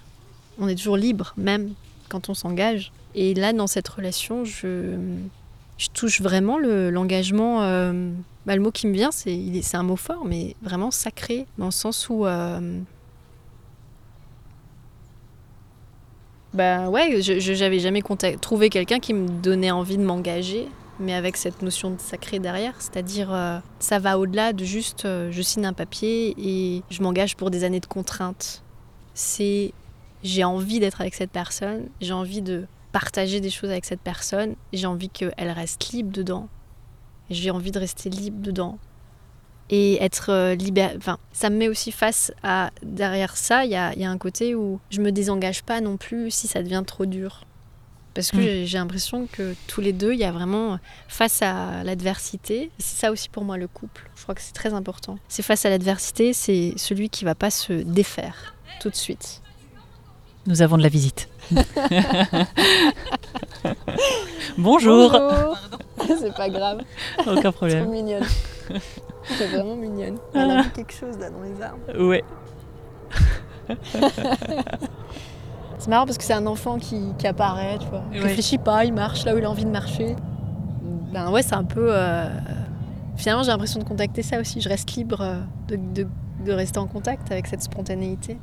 On est toujours libre, même quand on s'engage. Et là, dans cette relation, je, touche vraiment l'engagement. Euh, bah, le mot qui me vient, c'est un mot fort, mais vraiment sacré, dans le sens où Bah ouais, je n'avais jamais trouvé quelqu'un qui me donnait envie de m'engager, mais avec cette notion de sacré derrière, c'est-à-dire euh, ça va au-delà de juste euh, je signe un papier et je m'engage pour des années de contraintes. C'est j'ai envie d'être avec cette personne, j'ai envie de partager des choses avec cette personne, j'ai envie qu'elle reste libre dedans, j'ai envie de rester libre dedans et être euh, libéré. Enfin, ça me met aussi face à derrière ça, il y a, un côté où je me désengage pas non plus si ça devient trop dur. Parce que mm. j'ai l'impression que tous les deux, il y a vraiment face à l'adversité. C'est ça aussi pour moi le couple. Je crois que c'est très important. C'est face à l'adversité, c'est celui qui va pas se défaire tout de suite. Nous avons de la visite. <laughs> Bonjour. Bonjour. c'est pas grave. Aucun problème. Trop mignonne. C'est vraiment mignonne. Elle a vu quelque chose là dans les arbres. Ouais. <laughs> c'est marrant parce que c'est un enfant qui, apparaît, tu vois. Il réfléchit pas, il marche là où il a envie de marcher. Ben ouais, c'est un peu. Euh, finalement, j'ai l'impression de contacter ça aussi. Je reste libre euh, de, de, rester en contact avec cette spontanéité.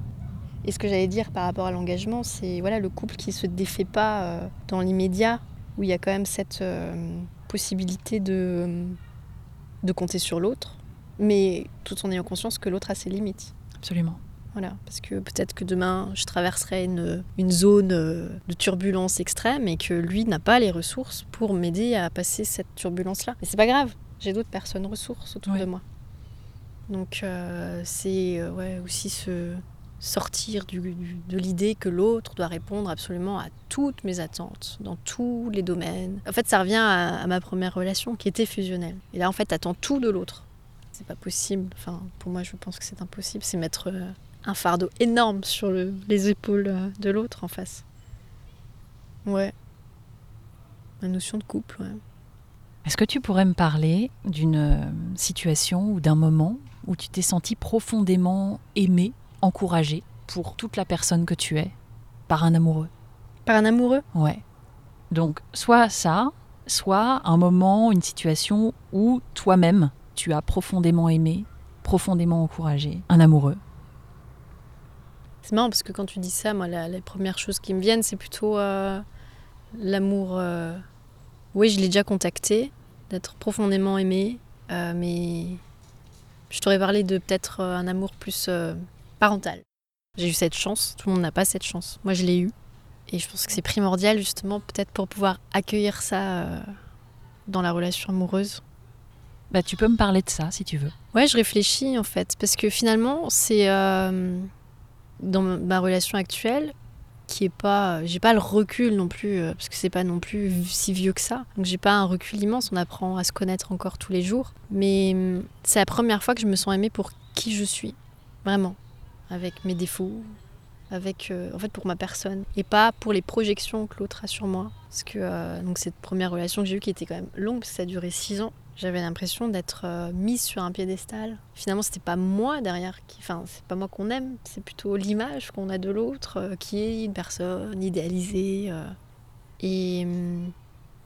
Et ce que j'allais dire par rapport à l'engagement, c'est voilà le couple qui se défait pas euh, dans l'immédiat, où il y a quand même cette possibilité de de compter sur l'autre, mais tout en ayant conscience que l'autre a ses limites. Absolument. Voilà, parce que peut-être que demain, je traverserai une, une, zone euh, de turbulence extrême et que lui n'a pas les ressources pour m'aider à passer cette turbulence-là. Mais c'est pas grave, j'ai d'autres personnes ressources autour de moi. Donc euh, c'est euh, ouais, aussi ce, sortir de l'idée que l'autre doit répondre absolument à toutes mes attentes, dans tous les domaines. En fait, ça revient à, ma première relation qui était fusionnelle. Et là, en fait, attends tout de l'autre. C'est pas possible. Enfin, pour moi, je pense que c'est impossible. C'est mettre euh, un fardeau énorme sur les épaules euh, de l'autre en face. Ouais. La notion de couple, ouais. Est-ce que tu pourrais me parler d'une euh, situation ou d'un moment où tu t'es senti profondément aimé encouragé pour toute la personne que tu es par un amoureux. Par un amoureux? Ouais. Donc, soit ça, soit un moment, une situation où toi-même, tu as profondément aimé, profondément encouragé un amoureux. C'est marrant parce que quand tu dis ça, moi, la, les premières choses qui me viennent, c'est plutôt euh, l'amour. Euh, oui, je l'ai déjà contacté, d'être profondément aimé, euh, mais je t'aurais parlé de peut-être un amour plus parentale. J'ai eu cette chance, tout le monde n'a pas cette chance. Moi, je l'ai eu. Et je pense que c'est primordial, justement, peut-être pour pouvoir accueillir ça euh, dans la relation amoureuse. Bah, tu peux me parler de ça, si tu veux. Ouais, je réfléchis, en fait. Parce que finalement, c'est euh, dans ma relation actuelle qui est pas. J'ai pas le recul non plus, euh, parce que c'est pas non plus si vieux que ça. Donc j'ai pas un recul immense, on apprend à se connaître encore tous les jours. Mais hum, c'est la première fois que je me sens aimée pour qui je suis. Vraiment. Avec mes défauts, avec euh, en fait pour ma personne et pas pour les projections que l'autre a sur moi parce que euh, donc cette première relation que j'ai eue qui était quand même longue parce que ça a duré six ans j'avais l'impression d'être euh, mise sur un piédestal. Finalement, c'était pas moi derrière, qui, enfin, c'est pas moi qu'on aime, c'est plutôt l'image qu'on a de l'autre, euh, qui est une personne idéalisée. Et hum,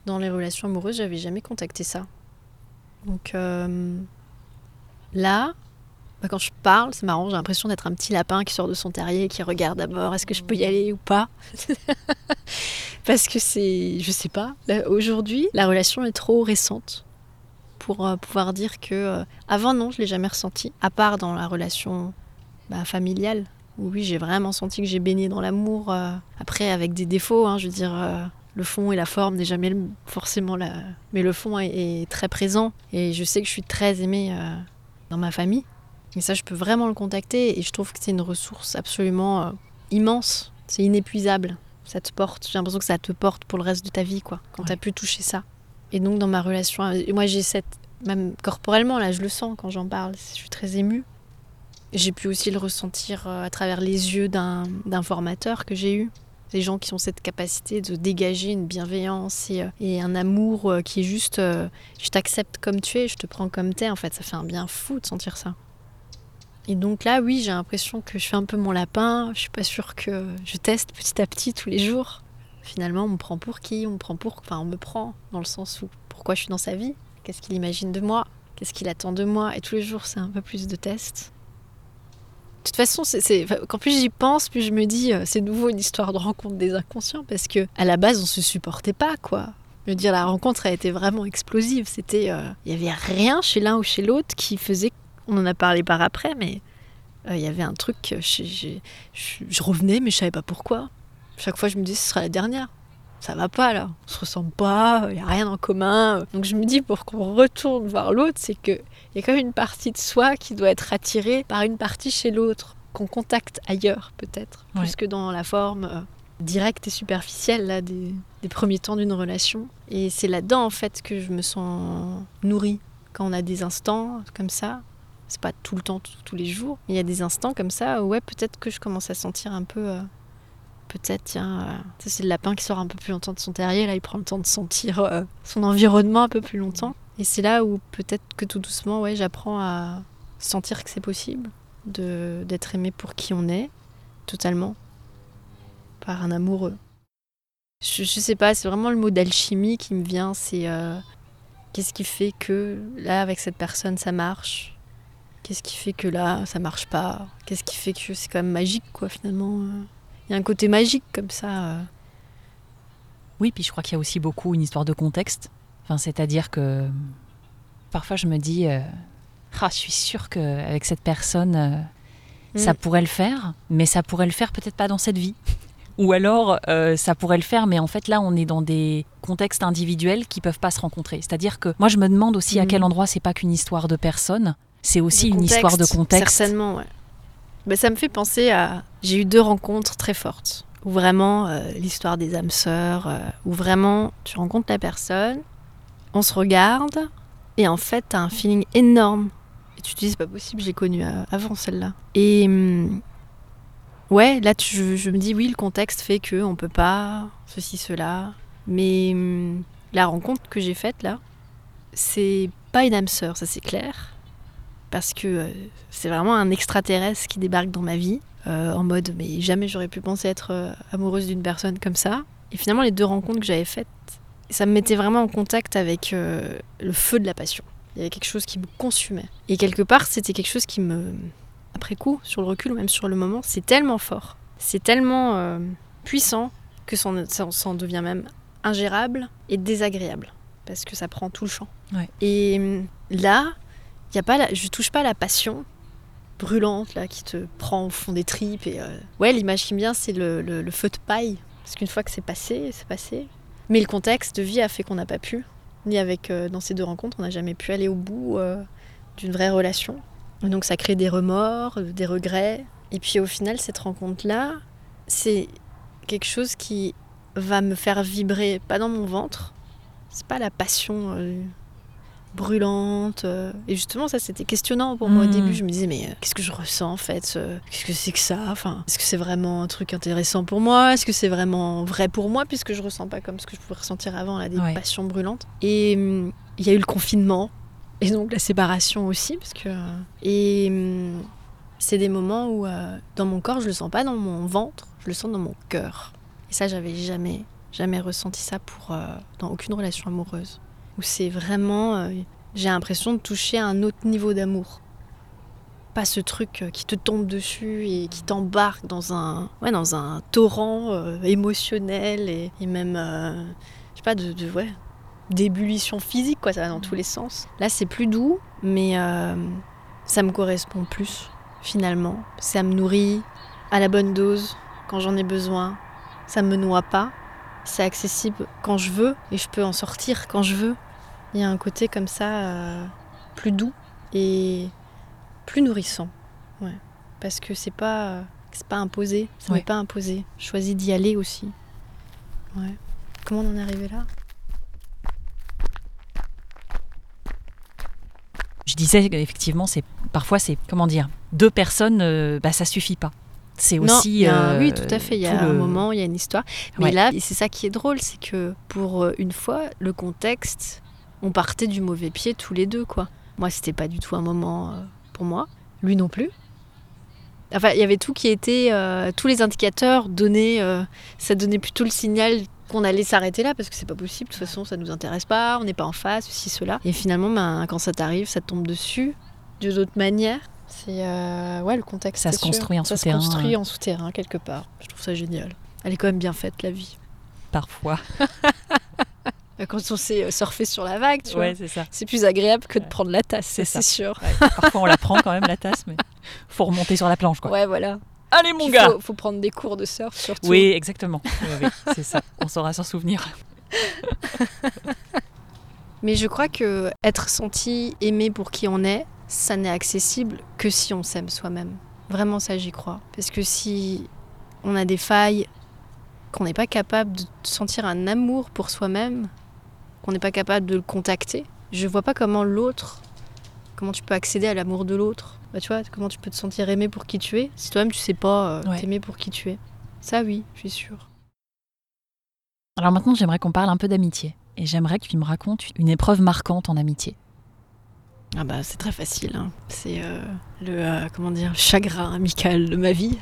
dans les relations amoureuses, j'avais jamais contacté ça. Donc là, bah, quand je parle, c'est marrant, j'ai l'impression d'être un petit lapin qui sort de son terrier et qui regarde d'abord est-ce que je peux y aller ou pas. <laughs> Parce que c'est, je sais pas, aujourd'hui, la relation est trop récente pour euh, pouvoir dire que euh, avant non, je l'ai jamais ressenti, à part dans la relation bah, familiale. Où oui, j'ai vraiment senti que j'ai baigné dans l'amour. Euh, après, avec des défauts, hein, je veux dire, le fond et la forme n'est jamais forcément là, mais le fond est, très présent. Et je sais que je suis très aimée dans ma famille. Et ça, je peux vraiment le contacter. Et je trouve que c'est une ressource absolument immense. C'est inépuisable. Ça te porte. J'ai l'impression que ça te porte pour le reste de ta vie, quoi. Quand tu as pu toucher ça. Et donc dans ma relation, moi j'ai cette, même corporellement là, je le sens quand j'en parle, je suis très émue. J'ai pu aussi le ressentir euh, à travers les yeux d'un formateur que j'ai eu. Des gens qui ont cette capacité de dégager une bienveillance et, euh, un amour euh, qui est juste je t'accepte comme tu es, je te prends comme t'es. En fait, ça fait un bien fou de sentir ça. Et donc là, oui, j'ai l'impression que je fais un peu mon lapin. Je suis pas sûre que je teste petit à petit tous les jours finalement, on me prend pour qui? On me prend pour. Enfin, on me prend dans le sens où pourquoi je suis dans sa vie? Qu'est-ce qu'il imagine de moi? Qu'est-ce qu'il attend de moi? Et tous les jours, c'est un peu plus de tests. De toute façon, c'est, quand plus j'y pense, plus je me dis, euh, c'est nouveau une histoire de rencontre des inconscients parce que à la base, on se supportait pas, quoi. Je veux dire, la rencontre a été vraiment explosive. C'était, euh, il y avait rien chez l'un ou chez l'autre qui faisait. On en a parlé par après, mais euh, il y avait un truc. Je, je revenais, mais je savais pas pourquoi. Chaque fois, je me dis, ce sera la dernière. Ça va pas là, on se ressemble pas, il n'y a rien en commun. Donc je me dis, pour qu'on retourne voir l'autre, c'est qu'il y a quand même une partie de soi qui doit être attirée par une partie chez l'autre, qu'on contacte ailleurs peut-être, plus que dans la forme euh, directe et superficielle là, des, des premiers temps d'une relation. Et c'est là-dedans en fait que je me sens nourrie. Quand on a des instants comme ça, c'est pas tout le temps, tous les jours, mais il y a des instants comme ça où ouais, peut-être que je commence à sentir un peu. Euh, peut-être, tiens, euh, c'est le lapin qui sort un peu plus longtemps de son terrier, là il prend le temps de sentir euh, son environnement un peu plus longtemps. Et c'est là où peut-être que tout doucement, ouais, j'apprends à sentir que c'est possible d'être aimé pour qui on est, totalement, par un amoureux. Je, je sais pas, c'est vraiment le mot d'alchimie qui me vient, c'est qu'est-ce qui fait que là, avec cette personne, ça marche? Qu'est-ce qui fait que là, ça marche pas? Qu'est-ce qui fait que c'est quand même magique, quoi, finalement il y a un côté magique comme ça. Euh. Oui, puis je crois qu'il y a aussi beaucoup une histoire de contexte. Enfin, c'est-à-dire que parfois je me dis, euh, ah, je suis sûre qu'avec cette personne, euh, ça mm. pourrait le faire, mais ça pourrait le faire peut-être pas dans cette vie. <laughs> Ou alors, ça pourrait le faire, mais en fait, là, on est dans des contextes individuels qui peuvent pas se rencontrer. C'est-à-dire que moi, je me demande aussi à mm. quel endroit c'est pas qu'une histoire de personne, c'est aussi une histoire de contexte. Certainement, ouais. Bah, ça me fait penser à. J'ai eu deux rencontres très fortes. Où vraiment, euh, l'histoire des âmes sœurs, euh, où vraiment, tu rencontres la personne, on se regarde, et en fait, t'as un feeling énorme. Et tu te dis, c'est pas possible, j'ai connu euh, avant celle-là. Et. Hum, ouais, là, tu, je me dis, oui, le contexte fait que on peut pas, ceci, cela. Mais hum, la rencontre que j'ai faite là, c'est pas une âme sœur, ça c'est clair parce que euh, c'est vraiment un extraterrestre qui débarque dans ma vie, euh, en mode mais jamais j'aurais pu penser être euh, amoureuse d'une personne comme ça. Et finalement, les deux rencontres que j'avais faites, ça me mettait vraiment en contact avec le feu de la passion. Il y avait quelque chose qui me consumait. Et quelque part, c'était quelque chose qui me. Après coup, sur le recul ou même sur le moment, c'est tellement fort, c'est tellement puissant que ça en, devient même ingérable et désagréable. Parce que ça prend tout le champ. Et là, y a pas je touche pas la passion brûlante là qui te prend au fond des tripes et euh, ouais l'image qui me vient c'est le, feu de paille. Parce qu'une fois que c'est passé c'est passé. Mais le contexte de vie a fait qu'on n'a pas pu. Ni avec euh, dans ces deux rencontres on n'a jamais pu aller au bout euh, d'une vraie relation. Donc ça crée des remords des regrets. Et puis au final cette rencontre là c'est quelque chose qui va me faire vibrer, pas dans mon ventre. C'est pas la passion brûlante. euh. Et justement, ça, c'était questionnant pour moi au Mm. début. Je me disais, mais euh, qu'est-ce que je ressens en fait euh, Qu'est-ce que c'est que ça? Enfin, Est-ce que c'est vraiment un truc intéressant pour moi? Est-ce que c'est vraiment vrai pour moi Puisque je ressens pas comme ce que je pouvais ressentir avant, là, des Ouais. passions brûlantes? Et hum, il y a eu le confinement. Et donc la séparation aussi. Parce que, et hum, c'est des moments où, euh, dans mon corps, je le sens pas dans mon ventre, je le sens dans mon cœur. Et ça, j'avais jamais, jamais ressenti ça pour, dans aucune relation amoureuse. Où c'est vraiment. euh, j'ai l'impression de toucher à un autre niveau d'amour. Pas ce truc euh, qui te tombe dessus et qui t'embarque dans un, ouais, dans un torrent euh, émotionnel et, et même, euh, je sais pas, de, de ouais, d'ébullition physique, quoi, ça va dans tous les sens. Là, c'est plus doux, mais ça me correspond plus, finalement. Ça me nourrit à la bonne dose, quand j'en ai besoin. Ça me noie pas. C'est accessible quand je veux et je peux en sortir quand je veux. Il y a un côté comme ça euh, plus doux et plus nourrissant. Ouais. Parce que c'est pas, c'est pas imposé. Ça Ouais. m'est pas imposé. Je choisis d'y aller aussi. Ouais. Comment on en est arrivé là? Je disais qu'effectivement, c'est parfois c'est comment dire, deux personnes, euh, bah ça suffit pas. C'est aussi. a euh, oui, tout à fait. Il y a un moment, il y a une histoire. Mais Ouais. là, c'est ça qui est drôle, c'est que pour euh, une fois, le contexte, on partait du mauvais pied tous les deux, quoi. Moi, c'était pas du tout un moment euh, pour moi. Lui non plus. Enfin, il y avait tout qui était, euh, tous les indicateurs donnaient, euh, ça donnait plutôt le signal qu'on allait s'arrêter là parce que c'est pas possible. De toute façon, ça nous intéresse pas, on n'est pas en face, ceci, cela. Et finalement, ben, quand ça t'arrive, ça te tombe dessus de d'autres manières. C'est ouais le contexte. Ça se sûr. construit en Ça se souterrain, construit en souterrain quelque part. Je trouve ça génial. Elle est quand même bien faite la vie. Parfois. <laughs> Quand on sait euh, surfer sur la vague, tu vois, c'est plus agréable que de Ouais. prendre la tasse, C'est sûr. Parfois on la prend quand même la tasse, mais <laughs> faut remonter sur la planche quoi. Ouais, voilà. Allez mon Puis gars. Faut, faut prendre des cours de surf surtout. Oui, exactement. Oui, c'est ça. <laughs> On saura s'en souvenir. <laughs> Mais je crois que être senti, aimé pour qui on est, ça n'est accessible que si on s'aime soi-même. Vraiment, ça, j'y crois. Parce que si on a des failles, qu'on n'est pas capable de sentir un amour pour soi-même, qu'on n'est pas capable de le contacter, je vois pas comment l'autre, comment tu peux accéder à l'amour de l'autre. Bah, tu vois, comment tu peux te sentir aimé pour qui tu es si toi-même tu sais pas euh, Ouais. t'aimer pour qui tu es. Ça, oui, je suis sûre. Alors maintenant, j'aimerais qu'on parle un peu d'amitié. Et j'aimerais que tu me racontes une épreuve marquante en amitié. Ah bah c'est très facile. hein. C'est euh, le euh, comment dire le chagrin amical de ma vie.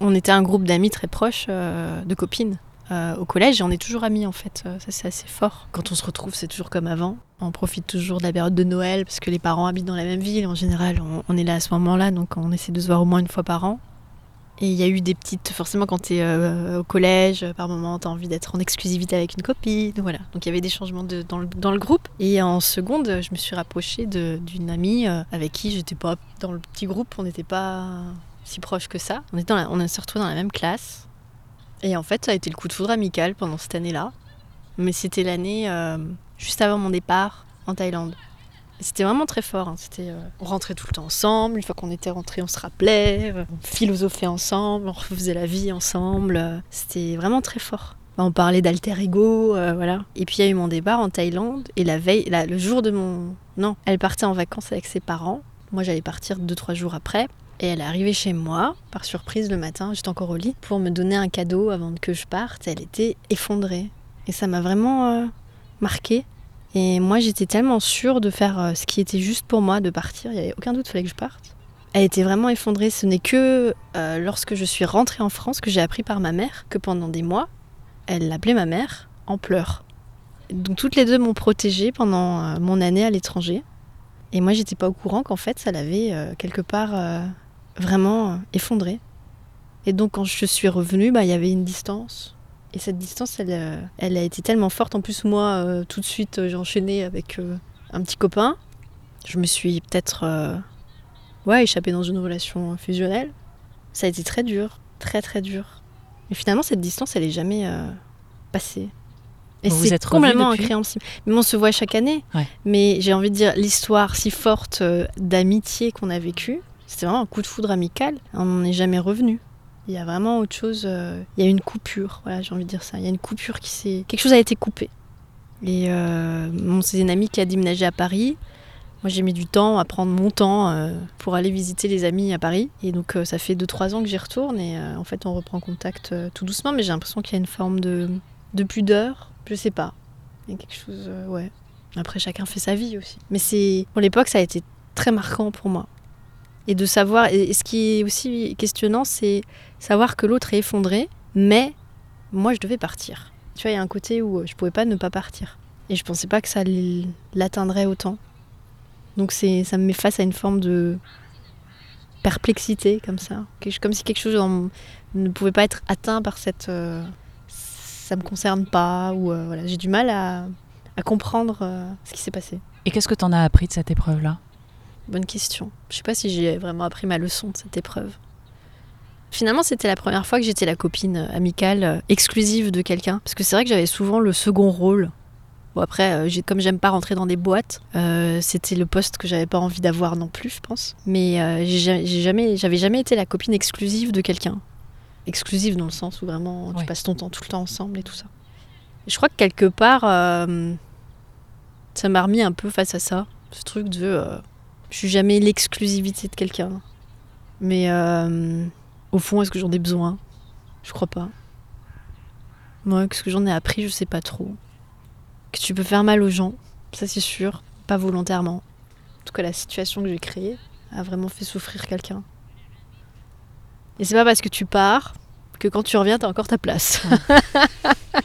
On était un groupe d'amis très proches, euh, de copines. Euh, au collège et on est toujours amis en fait. Euh, Ça c'est assez fort. Quand on se retrouve, c'est toujours comme avant. On profite toujours de la période de Noël parce que les parents habitent dans la même ville. En général, on, on est là à ce moment-là, donc on essaie de se voir au moins une fois par an. Et il y a eu des petites. Forcément, quand tu es au collège, euh, par moment, tu as envie d'être en exclusivité avec une copine. Voilà. Donc il y avait des changements de- dans, le, dans le groupe. Et en seconde, je me suis rapprochée d'une amie euh, avec qui j'étais pas dans le petit groupe. On n'était pas si proches que ça. On, était dans la- on s'est retrouvés dans la même classe. Et en fait, ça a été le coup de foudre amical pendant cette année-là. Mais c'était l'année euh, juste avant mon départ en Thaïlande. C'était vraiment très fort. hein. C'était, euh, on rentrait tout le temps ensemble. Une fois qu'on était rentrés, on se rappelait. euh, On philosophait ensemble. On refaisait la vie ensemble. C'était vraiment très fort. On parlait d'alter ego, voilà. Et puis il y a eu mon départ en Thaïlande. Et la veille, le jour de mon. Non, elle partait en vacances avec ses parents. Moi, j'allais partir deux, trois jours après. Et elle est arrivée chez moi, par surprise le matin, j'étais encore au lit, pour me donner un cadeau avant que je parte. Elle était effondrée. Et ça m'a vraiment euh, marqué. Et moi, j'étais tellement sûre de faire euh, ce qui était juste pour moi, de partir. Il n'y avait aucun doute, il fallait que je parte. Elle était vraiment effondrée. Ce n'est que euh, lorsque je suis rentrée en France que j'ai appris par ma mère que pendant des mois, elle l'appelait ma mère en pleurs. Donc toutes les deux m'ont protégée pendant euh, mon année à l'étranger. Et moi, j'étais pas au courant qu'en fait, ça l'avait quelque part vraiment euh, effondrée. Et donc, quand je suis revenue, bah, il y avait une distance. Et cette distance, elle, euh, elle a été tellement forte. En plus, moi, euh, tout de suite, j'ai enchaîné avec euh, un petit copain. Je me suis peut-être euh, ouais, échappée dans une relation fusionnelle. Ça a été très dur, très très dur. Mais finalement, cette distance, elle est jamais passée. Et Vous c'est complètement depuis incompréhensible. Mais on se voit chaque année. Ouais. Mais j'ai envie de dire, l'histoire si forte d'amitié qu'on a vécue, c'était vraiment un coup de foudre amical. On n'en est jamais revenu. Il y a vraiment autre chose. euh, il y a une coupure. Voilà, j'ai envie de dire ça. Il y a une coupure qui s'est. Quelque chose a été coupé. Et euh, c'est une amie qui a déménagé à Paris. Moi, j'ai mis du temps à prendre mon temps euh, pour aller visiter les amis à Paris. Et donc, euh, ça fait 2-3 ans que j'y retourne. Et en fait, on reprend contact tout doucement. Mais j'ai l'impression qu'il y a une forme de, de pudeur. Je sais pas. Il y a quelque chose. ouais. Après, chacun fait sa vie aussi. Mais c'est. Pour l'époque, ça a été très marquant pour moi. Et de savoir. Et ce qui est aussi questionnant, c'est savoir que l'autre est effondré, mais moi, je devais partir. Tu vois, il y a un côté où je pouvais pas ne pas partir. Et je pensais pas que ça l'atteindrait autant. Donc c'est, ça me met face à une forme de perplexité comme ça, comme si quelque chose ne pouvait pas être atteint par cette, euh, ça me concerne pas ou euh, voilà, j'ai du mal à, comprendre euh, ce qui s'est passé. Et qu'est-ce que tu en as appris de cette épreuve-là? Bonne question. Je sais pas si j'ai vraiment appris ma leçon de cette épreuve. Finalement, c'était la première fois que j'étais la copine euh, amicale euh, exclusive de quelqu'un. Parce que c'est vrai que j'avais souvent le second rôle. Bon, après, euh, comme j'aime pas rentrer dans des boîtes, euh, c'était le poste que j'avais pas envie d'avoir non plus, je pense. Mais euh, j'ai ja- j'ai jamais, j'avais jamais été la copine exclusive de quelqu'un. Exclusive dans le sens où vraiment tu passes ton temps tout le temps ensemble et tout ça. Je crois que quelque part, euh, ça m'a remis un peu face à ça. Ce truc de. Je suis jamais l'exclusivité de quelqu'un. Mais euh, au fond, est-ce que j'en ai besoin? Je crois pas. Moi, qu'est-ce que j'en ai appris Je sais pas trop. Que tu peux faire mal aux gens, ça c'est sûr, pas volontairement. En tout cas, la situation que j'ai créée a vraiment fait souffrir quelqu'un. Et c'est pas parce que tu pars que quand tu reviens, t'as encore ta place. <laughs>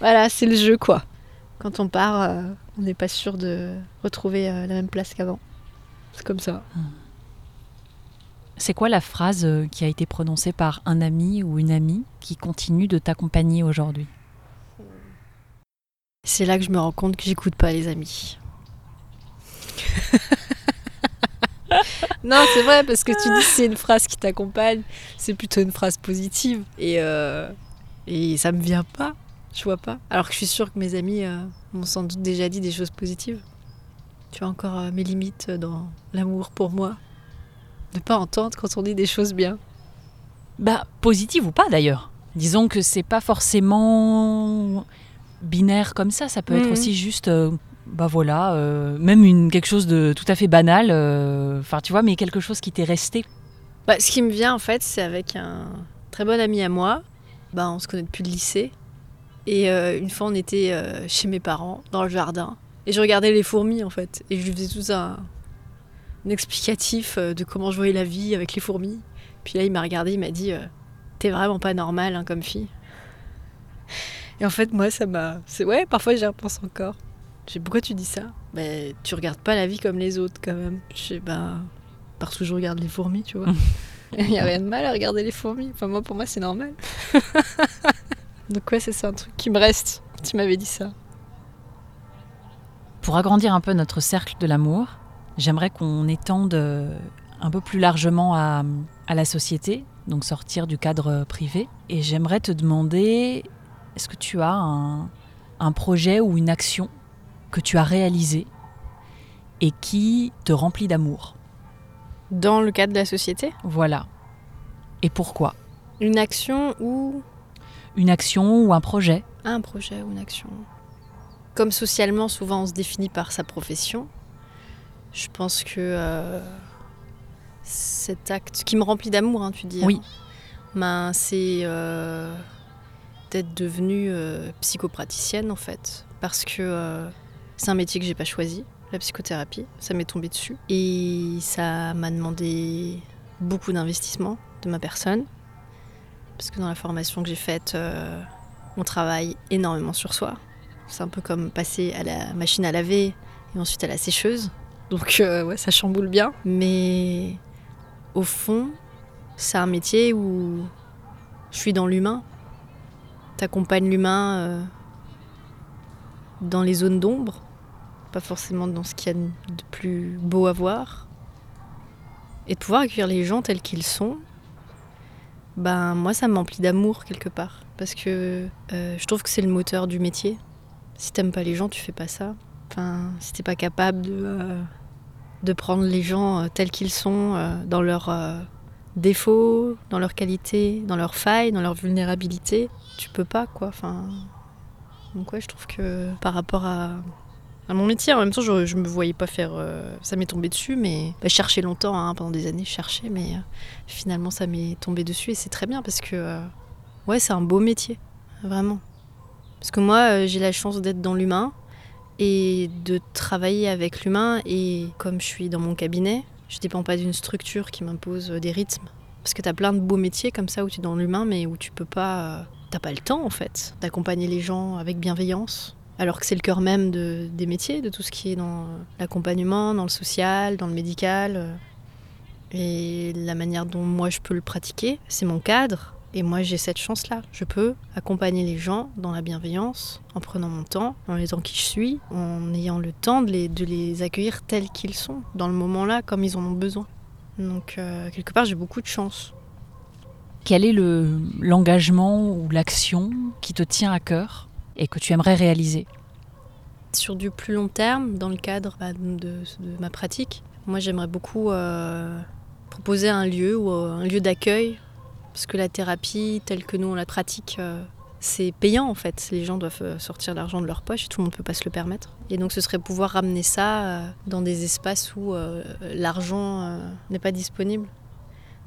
voilà, c'est le jeu quoi. Quand on part, euh, on n'est pas sûr de retrouver euh, la même place qu'avant. C'est comme ça. C'est quoi la phrase euh, qui a été prononcée par un ami ou une amie qui continue de t'accompagner aujourd'hui? C'est là que je me rends compte que j'écoute pas les amis. <laughs> non, c'est vrai, parce que tu dis que c'est une phrase qui t'accompagne, c'est plutôt une phrase positive. Et, euh, et ça me vient pas, je vois pas. Alors que je suis sûre que mes amis euh, m'ont sans doute déjà dit des choses positives. Tu as encore euh, mes limites dans l'amour pour moi. De pas entendre quand on dit des choses bien. Bah, positive ou pas d'ailleurs. Disons que c'est pas forcément binaire comme ça. Ça peut être Mhm. aussi juste, euh, bah voilà, même une, quelque chose de tout à fait banal. Enfin, tu vois, mais quelque chose qui t'est resté. Bah, ce qui me vient en fait, c'est avec un très bon ami à moi. Bah, on se connaît depuis le lycée. Et euh, une fois, on était euh, chez mes parents, dans le jardin. Et je regardais les fourmis en fait. Et je lui faisais tout un, un explicatif euh, de comment je voyais la vie avec les fourmis. Puis là, il m'a regardé, il m'a dit euh, T'es vraiment pas normal hein, comme fille. Et en fait, moi, ça m'a. Ouais, parfois j'y repense encore. Je sais pourquoi tu dis ça? Ben, tu regardes pas la vie comme les autres quand même. Je sais, ben, parce que je regarde les fourmis, tu vois. <laughs> Il n'y a rien de mal à regarder les fourmis. Enfin, moi, pour moi, c'est normal. <laughs> Donc, ouais, c'est ça un truc qui me reste. Tu m'avais dit ça. Pour agrandir un peu notre cercle de l'amour, j'aimerais qu'on étende euh, un peu plus largement à, à la société, donc sortir du cadre privé. Et j'aimerais te demander, est-ce que tu as un, un projet ou une action que tu as réalisé et qui te remplit d'amour? Dans le cadre de la société, Voilà. Et pourquoi? Une action ou Une action ou un projet un projet ou une action. Comme socialement, souvent, on se définit par sa profession. Je pense que euh, cet acte, qui me remplit d'amour, hein, tu dis, Oui. hein, ben, c'est euh, d'être devenue euh, psychopraticienne, en fait. Parce que c'est un métier que j'ai pas choisi, la psychothérapie. Ça m'est tombé dessus. Et ça m'a demandé beaucoup d'investissement de ma personne. Parce que dans la formation que j'ai faite, euh, on travaille énormément sur soi. C'est un peu comme passer à la machine à laver et ensuite à la sécheuse. Donc euh, ouais, ça chamboule bien. Mais au fond, c'est un métier où je suis dans l'humain. T'accompagnes l'humain euh, dans les zones d'ombre, pas forcément dans ce qu'il y a de plus beau à voir. Et de pouvoir accueillir les gens tels qu'ils sont, ben moi ça m'emplit d'amour quelque part. Parce que euh, je trouve que c'est le moteur du métier. Si t'aimes pas les gens, tu fais pas ça. Enfin, si t'es pas capable de, euh, prendre les gens euh, tels qu'ils sont, dans, leur, euh, défauts, dans leurs qualités, dans leurs failles, dans leurs vulnérabilités. Tu peux pas, quoi. Enfin, donc ouais, je trouve que par rapport à, à mon métier, en même temps, je, je me voyais pas faire. euh, ça m'est tombé dessus, mais bah, je longtemps, hein, pendant des années, je cherchais, mais euh, finalement, ça m'est tombé dessus et c'est très bien parce que euh, ouais, c'est un beau métier, vraiment. Parce que moi, j'ai la chance d'être dans l'humain et de travailler avec l'humain et comme je suis dans mon cabinet, je dépends pas d'une structure qui m'impose des rythmes. Parce que tu as plein de beaux métiers comme ça où tu es dans l'humain, mais où tu peux pas. T'as pas le temps en fait d'accompagner les gens avec bienveillance. Alors que c'est le cœur même de- des métiers, de tout ce qui est dans l'accompagnement, dans le social, dans le médical. euh. Et la manière dont moi je peux le pratiquer, c'est mon cadre. Et moi j'ai cette chance-là. Je peux accompagner les gens dans la bienveillance, en prenant mon temps, en étant qui je suis, en ayant le temps de les, de les accueillir tels qu'ils sont, dans le moment-là, comme ils en ont besoin. Donc euh, quelque part j'ai beaucoup de chance. Quel est le l'engagement ou l'action qui te tient à cœur? Et que tu aimerais réaliser Sur du plus long terme, dans le cadre bah, de, ma pratique, moi j'aimerais beaucoup euh, proposer un lieu ou euh, un lieu d'accueil, parce que la thérapie telle que nous on la pratique, euh, c'est payant en fait. Les gens doivent sortir l'argent de leur poche tout le monde ne peut pas se le permettre. Et donc ce serait pouvoir ramener ça dans des espaces où l'argent n'est pas disponible.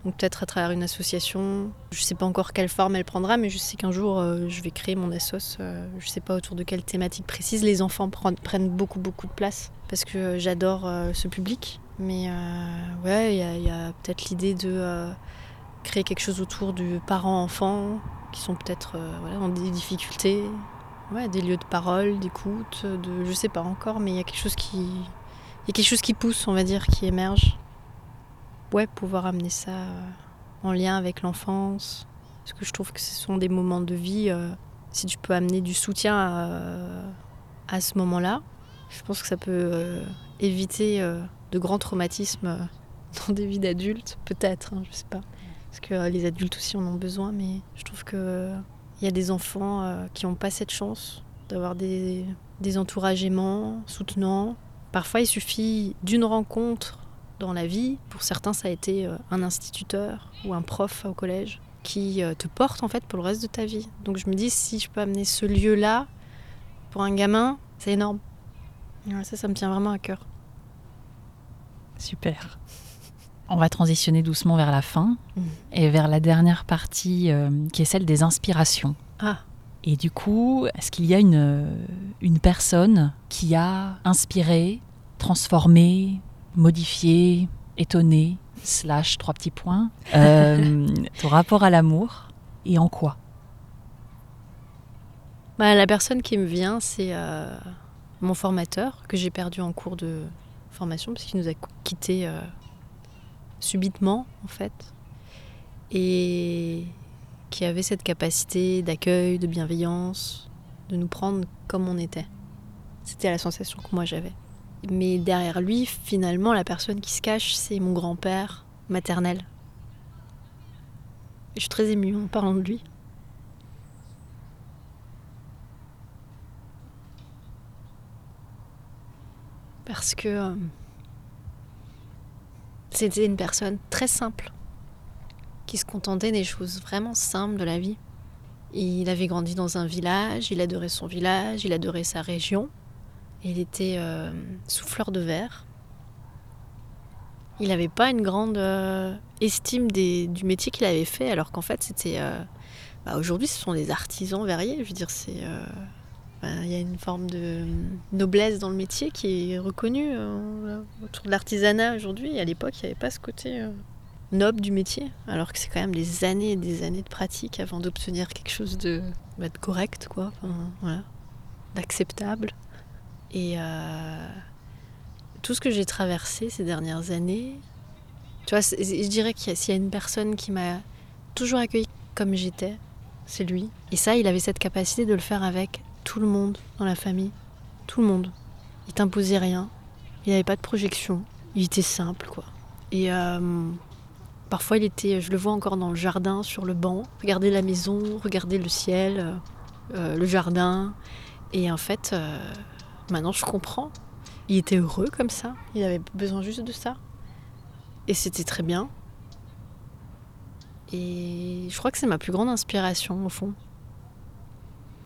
Donc peut-être à travers une association, je ne sais pas encore quelle forme elle prendra, mais je sais qu'un jour euh, je vais créer mon assos, euh, je ne sais pas autour de quelle thématique précise. Les enfants pren- prennent beaucoup beaucoup de place parce que j'adore euh, ce public. Mais ouais, il y a, peut-être l'idée de créer quelque chose autour du parent-enfant qui sont peut-être voilà, dans des difficultés. Ouais, des lieux de parole, d'écoute, de je sais pas encore, mais il y a quelque chose qui il y a quelque chose qui pousse, on va dire, qui émerge ouais, pouvoir amener ça euh, en lien avec l'enfance. Parce que je trouve que ce sont des moments de vie, euh, si tu peux amener du soutien à, à ce moment-là, je pense que ça peut euh, éviter euh, de grands traumatismes euh, dans des vies d'adultes, peut-être, hein, je sais pas. Parce que euh, les adultes aussi en ont besoin, mais je trouve que euh, il y a des enfants euh, qui n'ont pas cette chance d'avoir des, des entourages aimants, soutenants. Parfois, il suffit d'une rencontre dans la vie. Pour certains, ça a été euh, un instituteur ou un prof au collège qui euh, te porte en fait pour le reste de ta vie. Donc je me dis si je peux amener ce lieu-là pour un gamin, c'est énorme. Ça, ça me tient vraiment à cœur. Super. On va transitionner doucement vers la fin Mhm. et vers la dernière partie euh, qui est celle des inspirations. Ah, Et du coup, est-ce qu'il y a une, une personne qui a inspiré, transformé, modifié, étonné, slash trois petits points, euh, <laughs> ton rapport à l'amour et en quoi? Bah, la personne qui me vient, c'est euh, mon formateur que j'ai perdu en cours de formation parce qu'il nous a quittés euh, subitement en fait. Et qui avait cette capacité d'accueil, de bienveillance, de nous prendre comme on était. C'était la sensation que moi j'avais. Mais derrière lui, finalement, la personne qui se cache, c'est mon grand-père maternel. Je suis très émue en parlant de lui. Parce que euh, c'était une personne très simple, qui se contentait des choses vraiment simples de la vie. Il avait grandi dans un village, il adorait son village, il adorait sa région. Il était euh, souffleur de verre. Il n'avait pas une grande euh, estime du métier qu'il avait fait, alors qu'en fait, c'était. euh, bah, Aujourd'hui, ce sont des artisans verriers. Je veux dire, bah, Il y a une forme de noblesse dans le métier qui est reconnue autour de l'artisanat aujourd'hui. À l'époque, il n'y avait pas ce côté noble du métier, alors que c'est quand même des années et des années de pratique avant d'obtenir quelque chose de, bah, correct, quoi. Voilà. D'acceptable. Et euh, tout ce que j'ai traversé ces dernières années, tu vois, je dirais qu'il y y a une personne qui m'a toujours accueilli comme j'étais, c'est lui. Et ça, il avait cette capacité de le faire avec tout le monde dans la famille. Tout le monde. Il t'imposait rien. Il n'avait pas de projection. Il était simple, quoi. Et euh, parfois, il était, je le vois encore dans le jardin, sur le banc, regarder la maison, regarder le ciel, euh, le jardin. Et en fait, maintenant, je comprends. Il était heureux comme ça. Il avait besoin juste de ça. Et c'était très bien. Et je crois que c'est ma plus grande inspiration, au fond.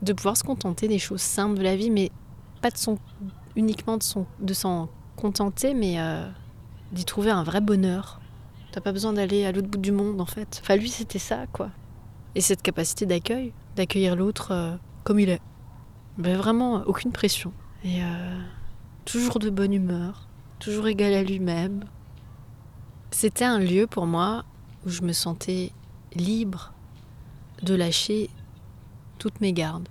De pouvoir se contenter des choses simples de la vie, mais pas de son, uniquement de, son, de s'en contenter, mais euh, d'y trouver un vrai bonheur. T'as pas besoin d'aller à l'autre bout du monde, en fait. Enfin, lui, c'était ça, quoi. Et cette capacité d'accueil, d'accueillir l'autre euh, comme il est. Ben, vraiment, aucune pression. Et euh, toujours de bonne humeur, toujours égal à lui-même. C'était un lieu pour moi où je me sentais libre de lâcher toutes mes gardes.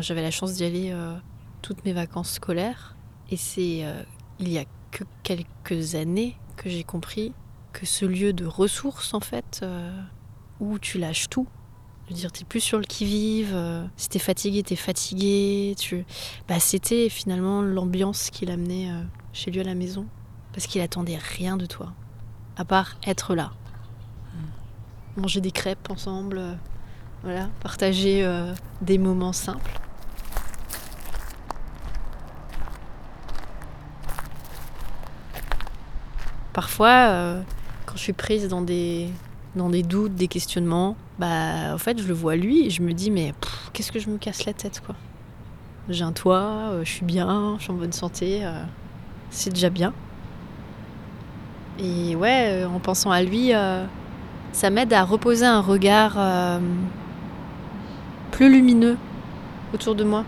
J'avais la chance d'y aller euh, toutes mes vacances scolaires et c'est euh, il y a que quelques années que j'ai compris que ce lieu de ressources en fait où tu lâches tout. Je veux dire, t'es plus sur le qui-vive. si t'es fatigué, t'es fatigué. Tu... Bah, c'était finalement l'ambiance qui l'amenait chez lui à la maison. Parce qu'il attendait rien de toi. À part être là manger des crêpes ensemble, euh, voilà, partager euh, des moments simples. Parfois, euh, quand je suis prise dans des, dans des doutes, des questionnements, bah en fait je le vois lui et je me dis mais qu'est-ce que je me casse la tête quoi. J'ai un toit, je suis bien, je suis en bonne santé, c'est déjà bien. Et ouais, en pensant à lui, ça m'aide à reposer un regard euh, plus lumineux autour de moi.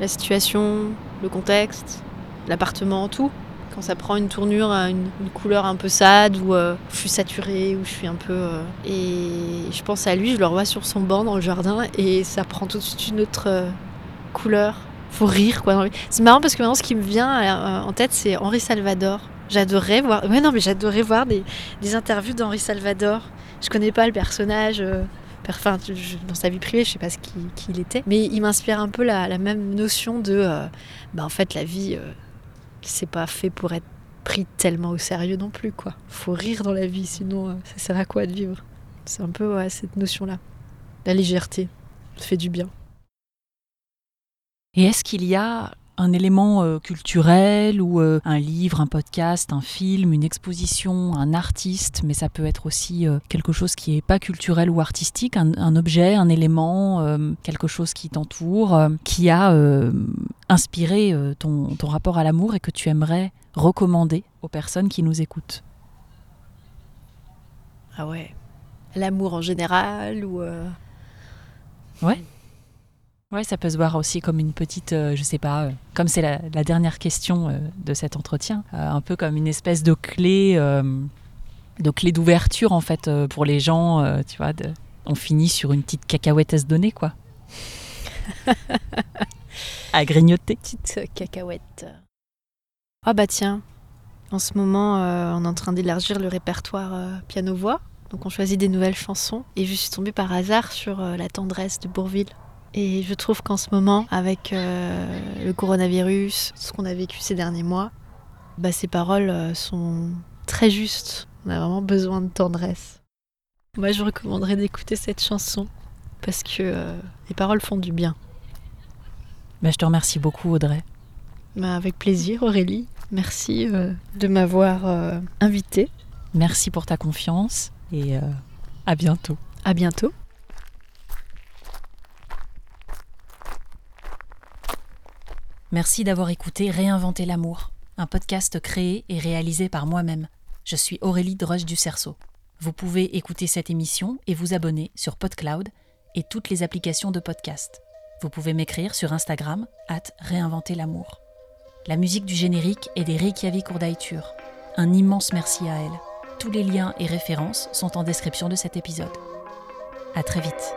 La situation, le contexte, l'appartement, tout. Quand ça prend une tournure, une, couleur un peu sad, ou euh, je suis saturée, ou je suis un peu. Euh, et je pense à lui, je le revois sur son banc dans le jardin, et ça prend tout de suite une autre couleur. Faut rire, quoi. C'est marrant parce que maintenant, ce qui me vient en tête, c'est Henri Salvador. J'adorais voir. Ouais, non, mais j'adorais voir des, interviews d'Henri Salvador je connais pas le personnage. Euh, enfin, dans sa vie privée, je sais pas ce qui, il était, mais il m'inspire un peu la, même notion de, euh, bah en fait, la vie, euh, c'est pas fait pour être pris tellement au sérieux non plus, quoi. Faut rire dans la vie, sinon ça sert à quoi de vivre? C'est un peu cette notion-là, la légèreté, fait du bien. Et est-ce qu'il y a un élément euh, culturel ou euh, un livre, un podcast, un film, une exposition, un artiste, mais ça peut être aussi euh, quelque chose qui n'est pas culturel ou artistique, un, objet, un élément, quelque chose qui t'entoure, qui a inspiré ton, ton rapport à l'amour et que tu aimerais recommander aux personnes qui nous écoutent. Ah ouais, l'amour en général ou... Ouais. Ouais, ça peut se voir aussi comme une petite, euh, je sais pas, euh, comme c'est la, dernière question euh, de cet entretien, un peu comme une espèce de clé, de clé d'ouverture en fait pour les gens, tu vois. De, on finit sur une petite cacahuète à se donner, quoi. <laughs> à grignoter. Petite cacahuète. Ah bah tiens, en ce moment, on est en train d'élargir le répertoire piano-voix. Donc on choisit des nouvelles chansons. Et je suis tombée par hasard sur La tendresse de Bourville et je trouve qu'en ce moment, avec euh, le coronavirus, ce qu'on a vécu ces derniers mois, bah, ces paroles euh, sont très justes. On a vraiment besoin de tendresse. Moi, je recommanderais d'écouter cette chanson parce que euh, les paroles font du bien. Bah, je te remercie beaucoup, Audrey. Bah, avec plaisir, Aurélie. Merci de m'avoir invitée. Merci pour ta confiance et à bientôt. À bientôt. Merci d'avoir écouté Réinventer l'amour, un podcast créé et réalisé par moi-même. Je suis Aurélie Droche du Cerceau. Vous pouvez écouter cette émission et vous abonner sur PodCloud et toutes les applications de podcast. Vous pouvez m'écrire sur Instagram, at Réinventer l'amour. La musique du générique est des Reykjavik Urdaitur. Un immense merci à elle. Tous les liens et références sont en description de cet épisode. À très vite.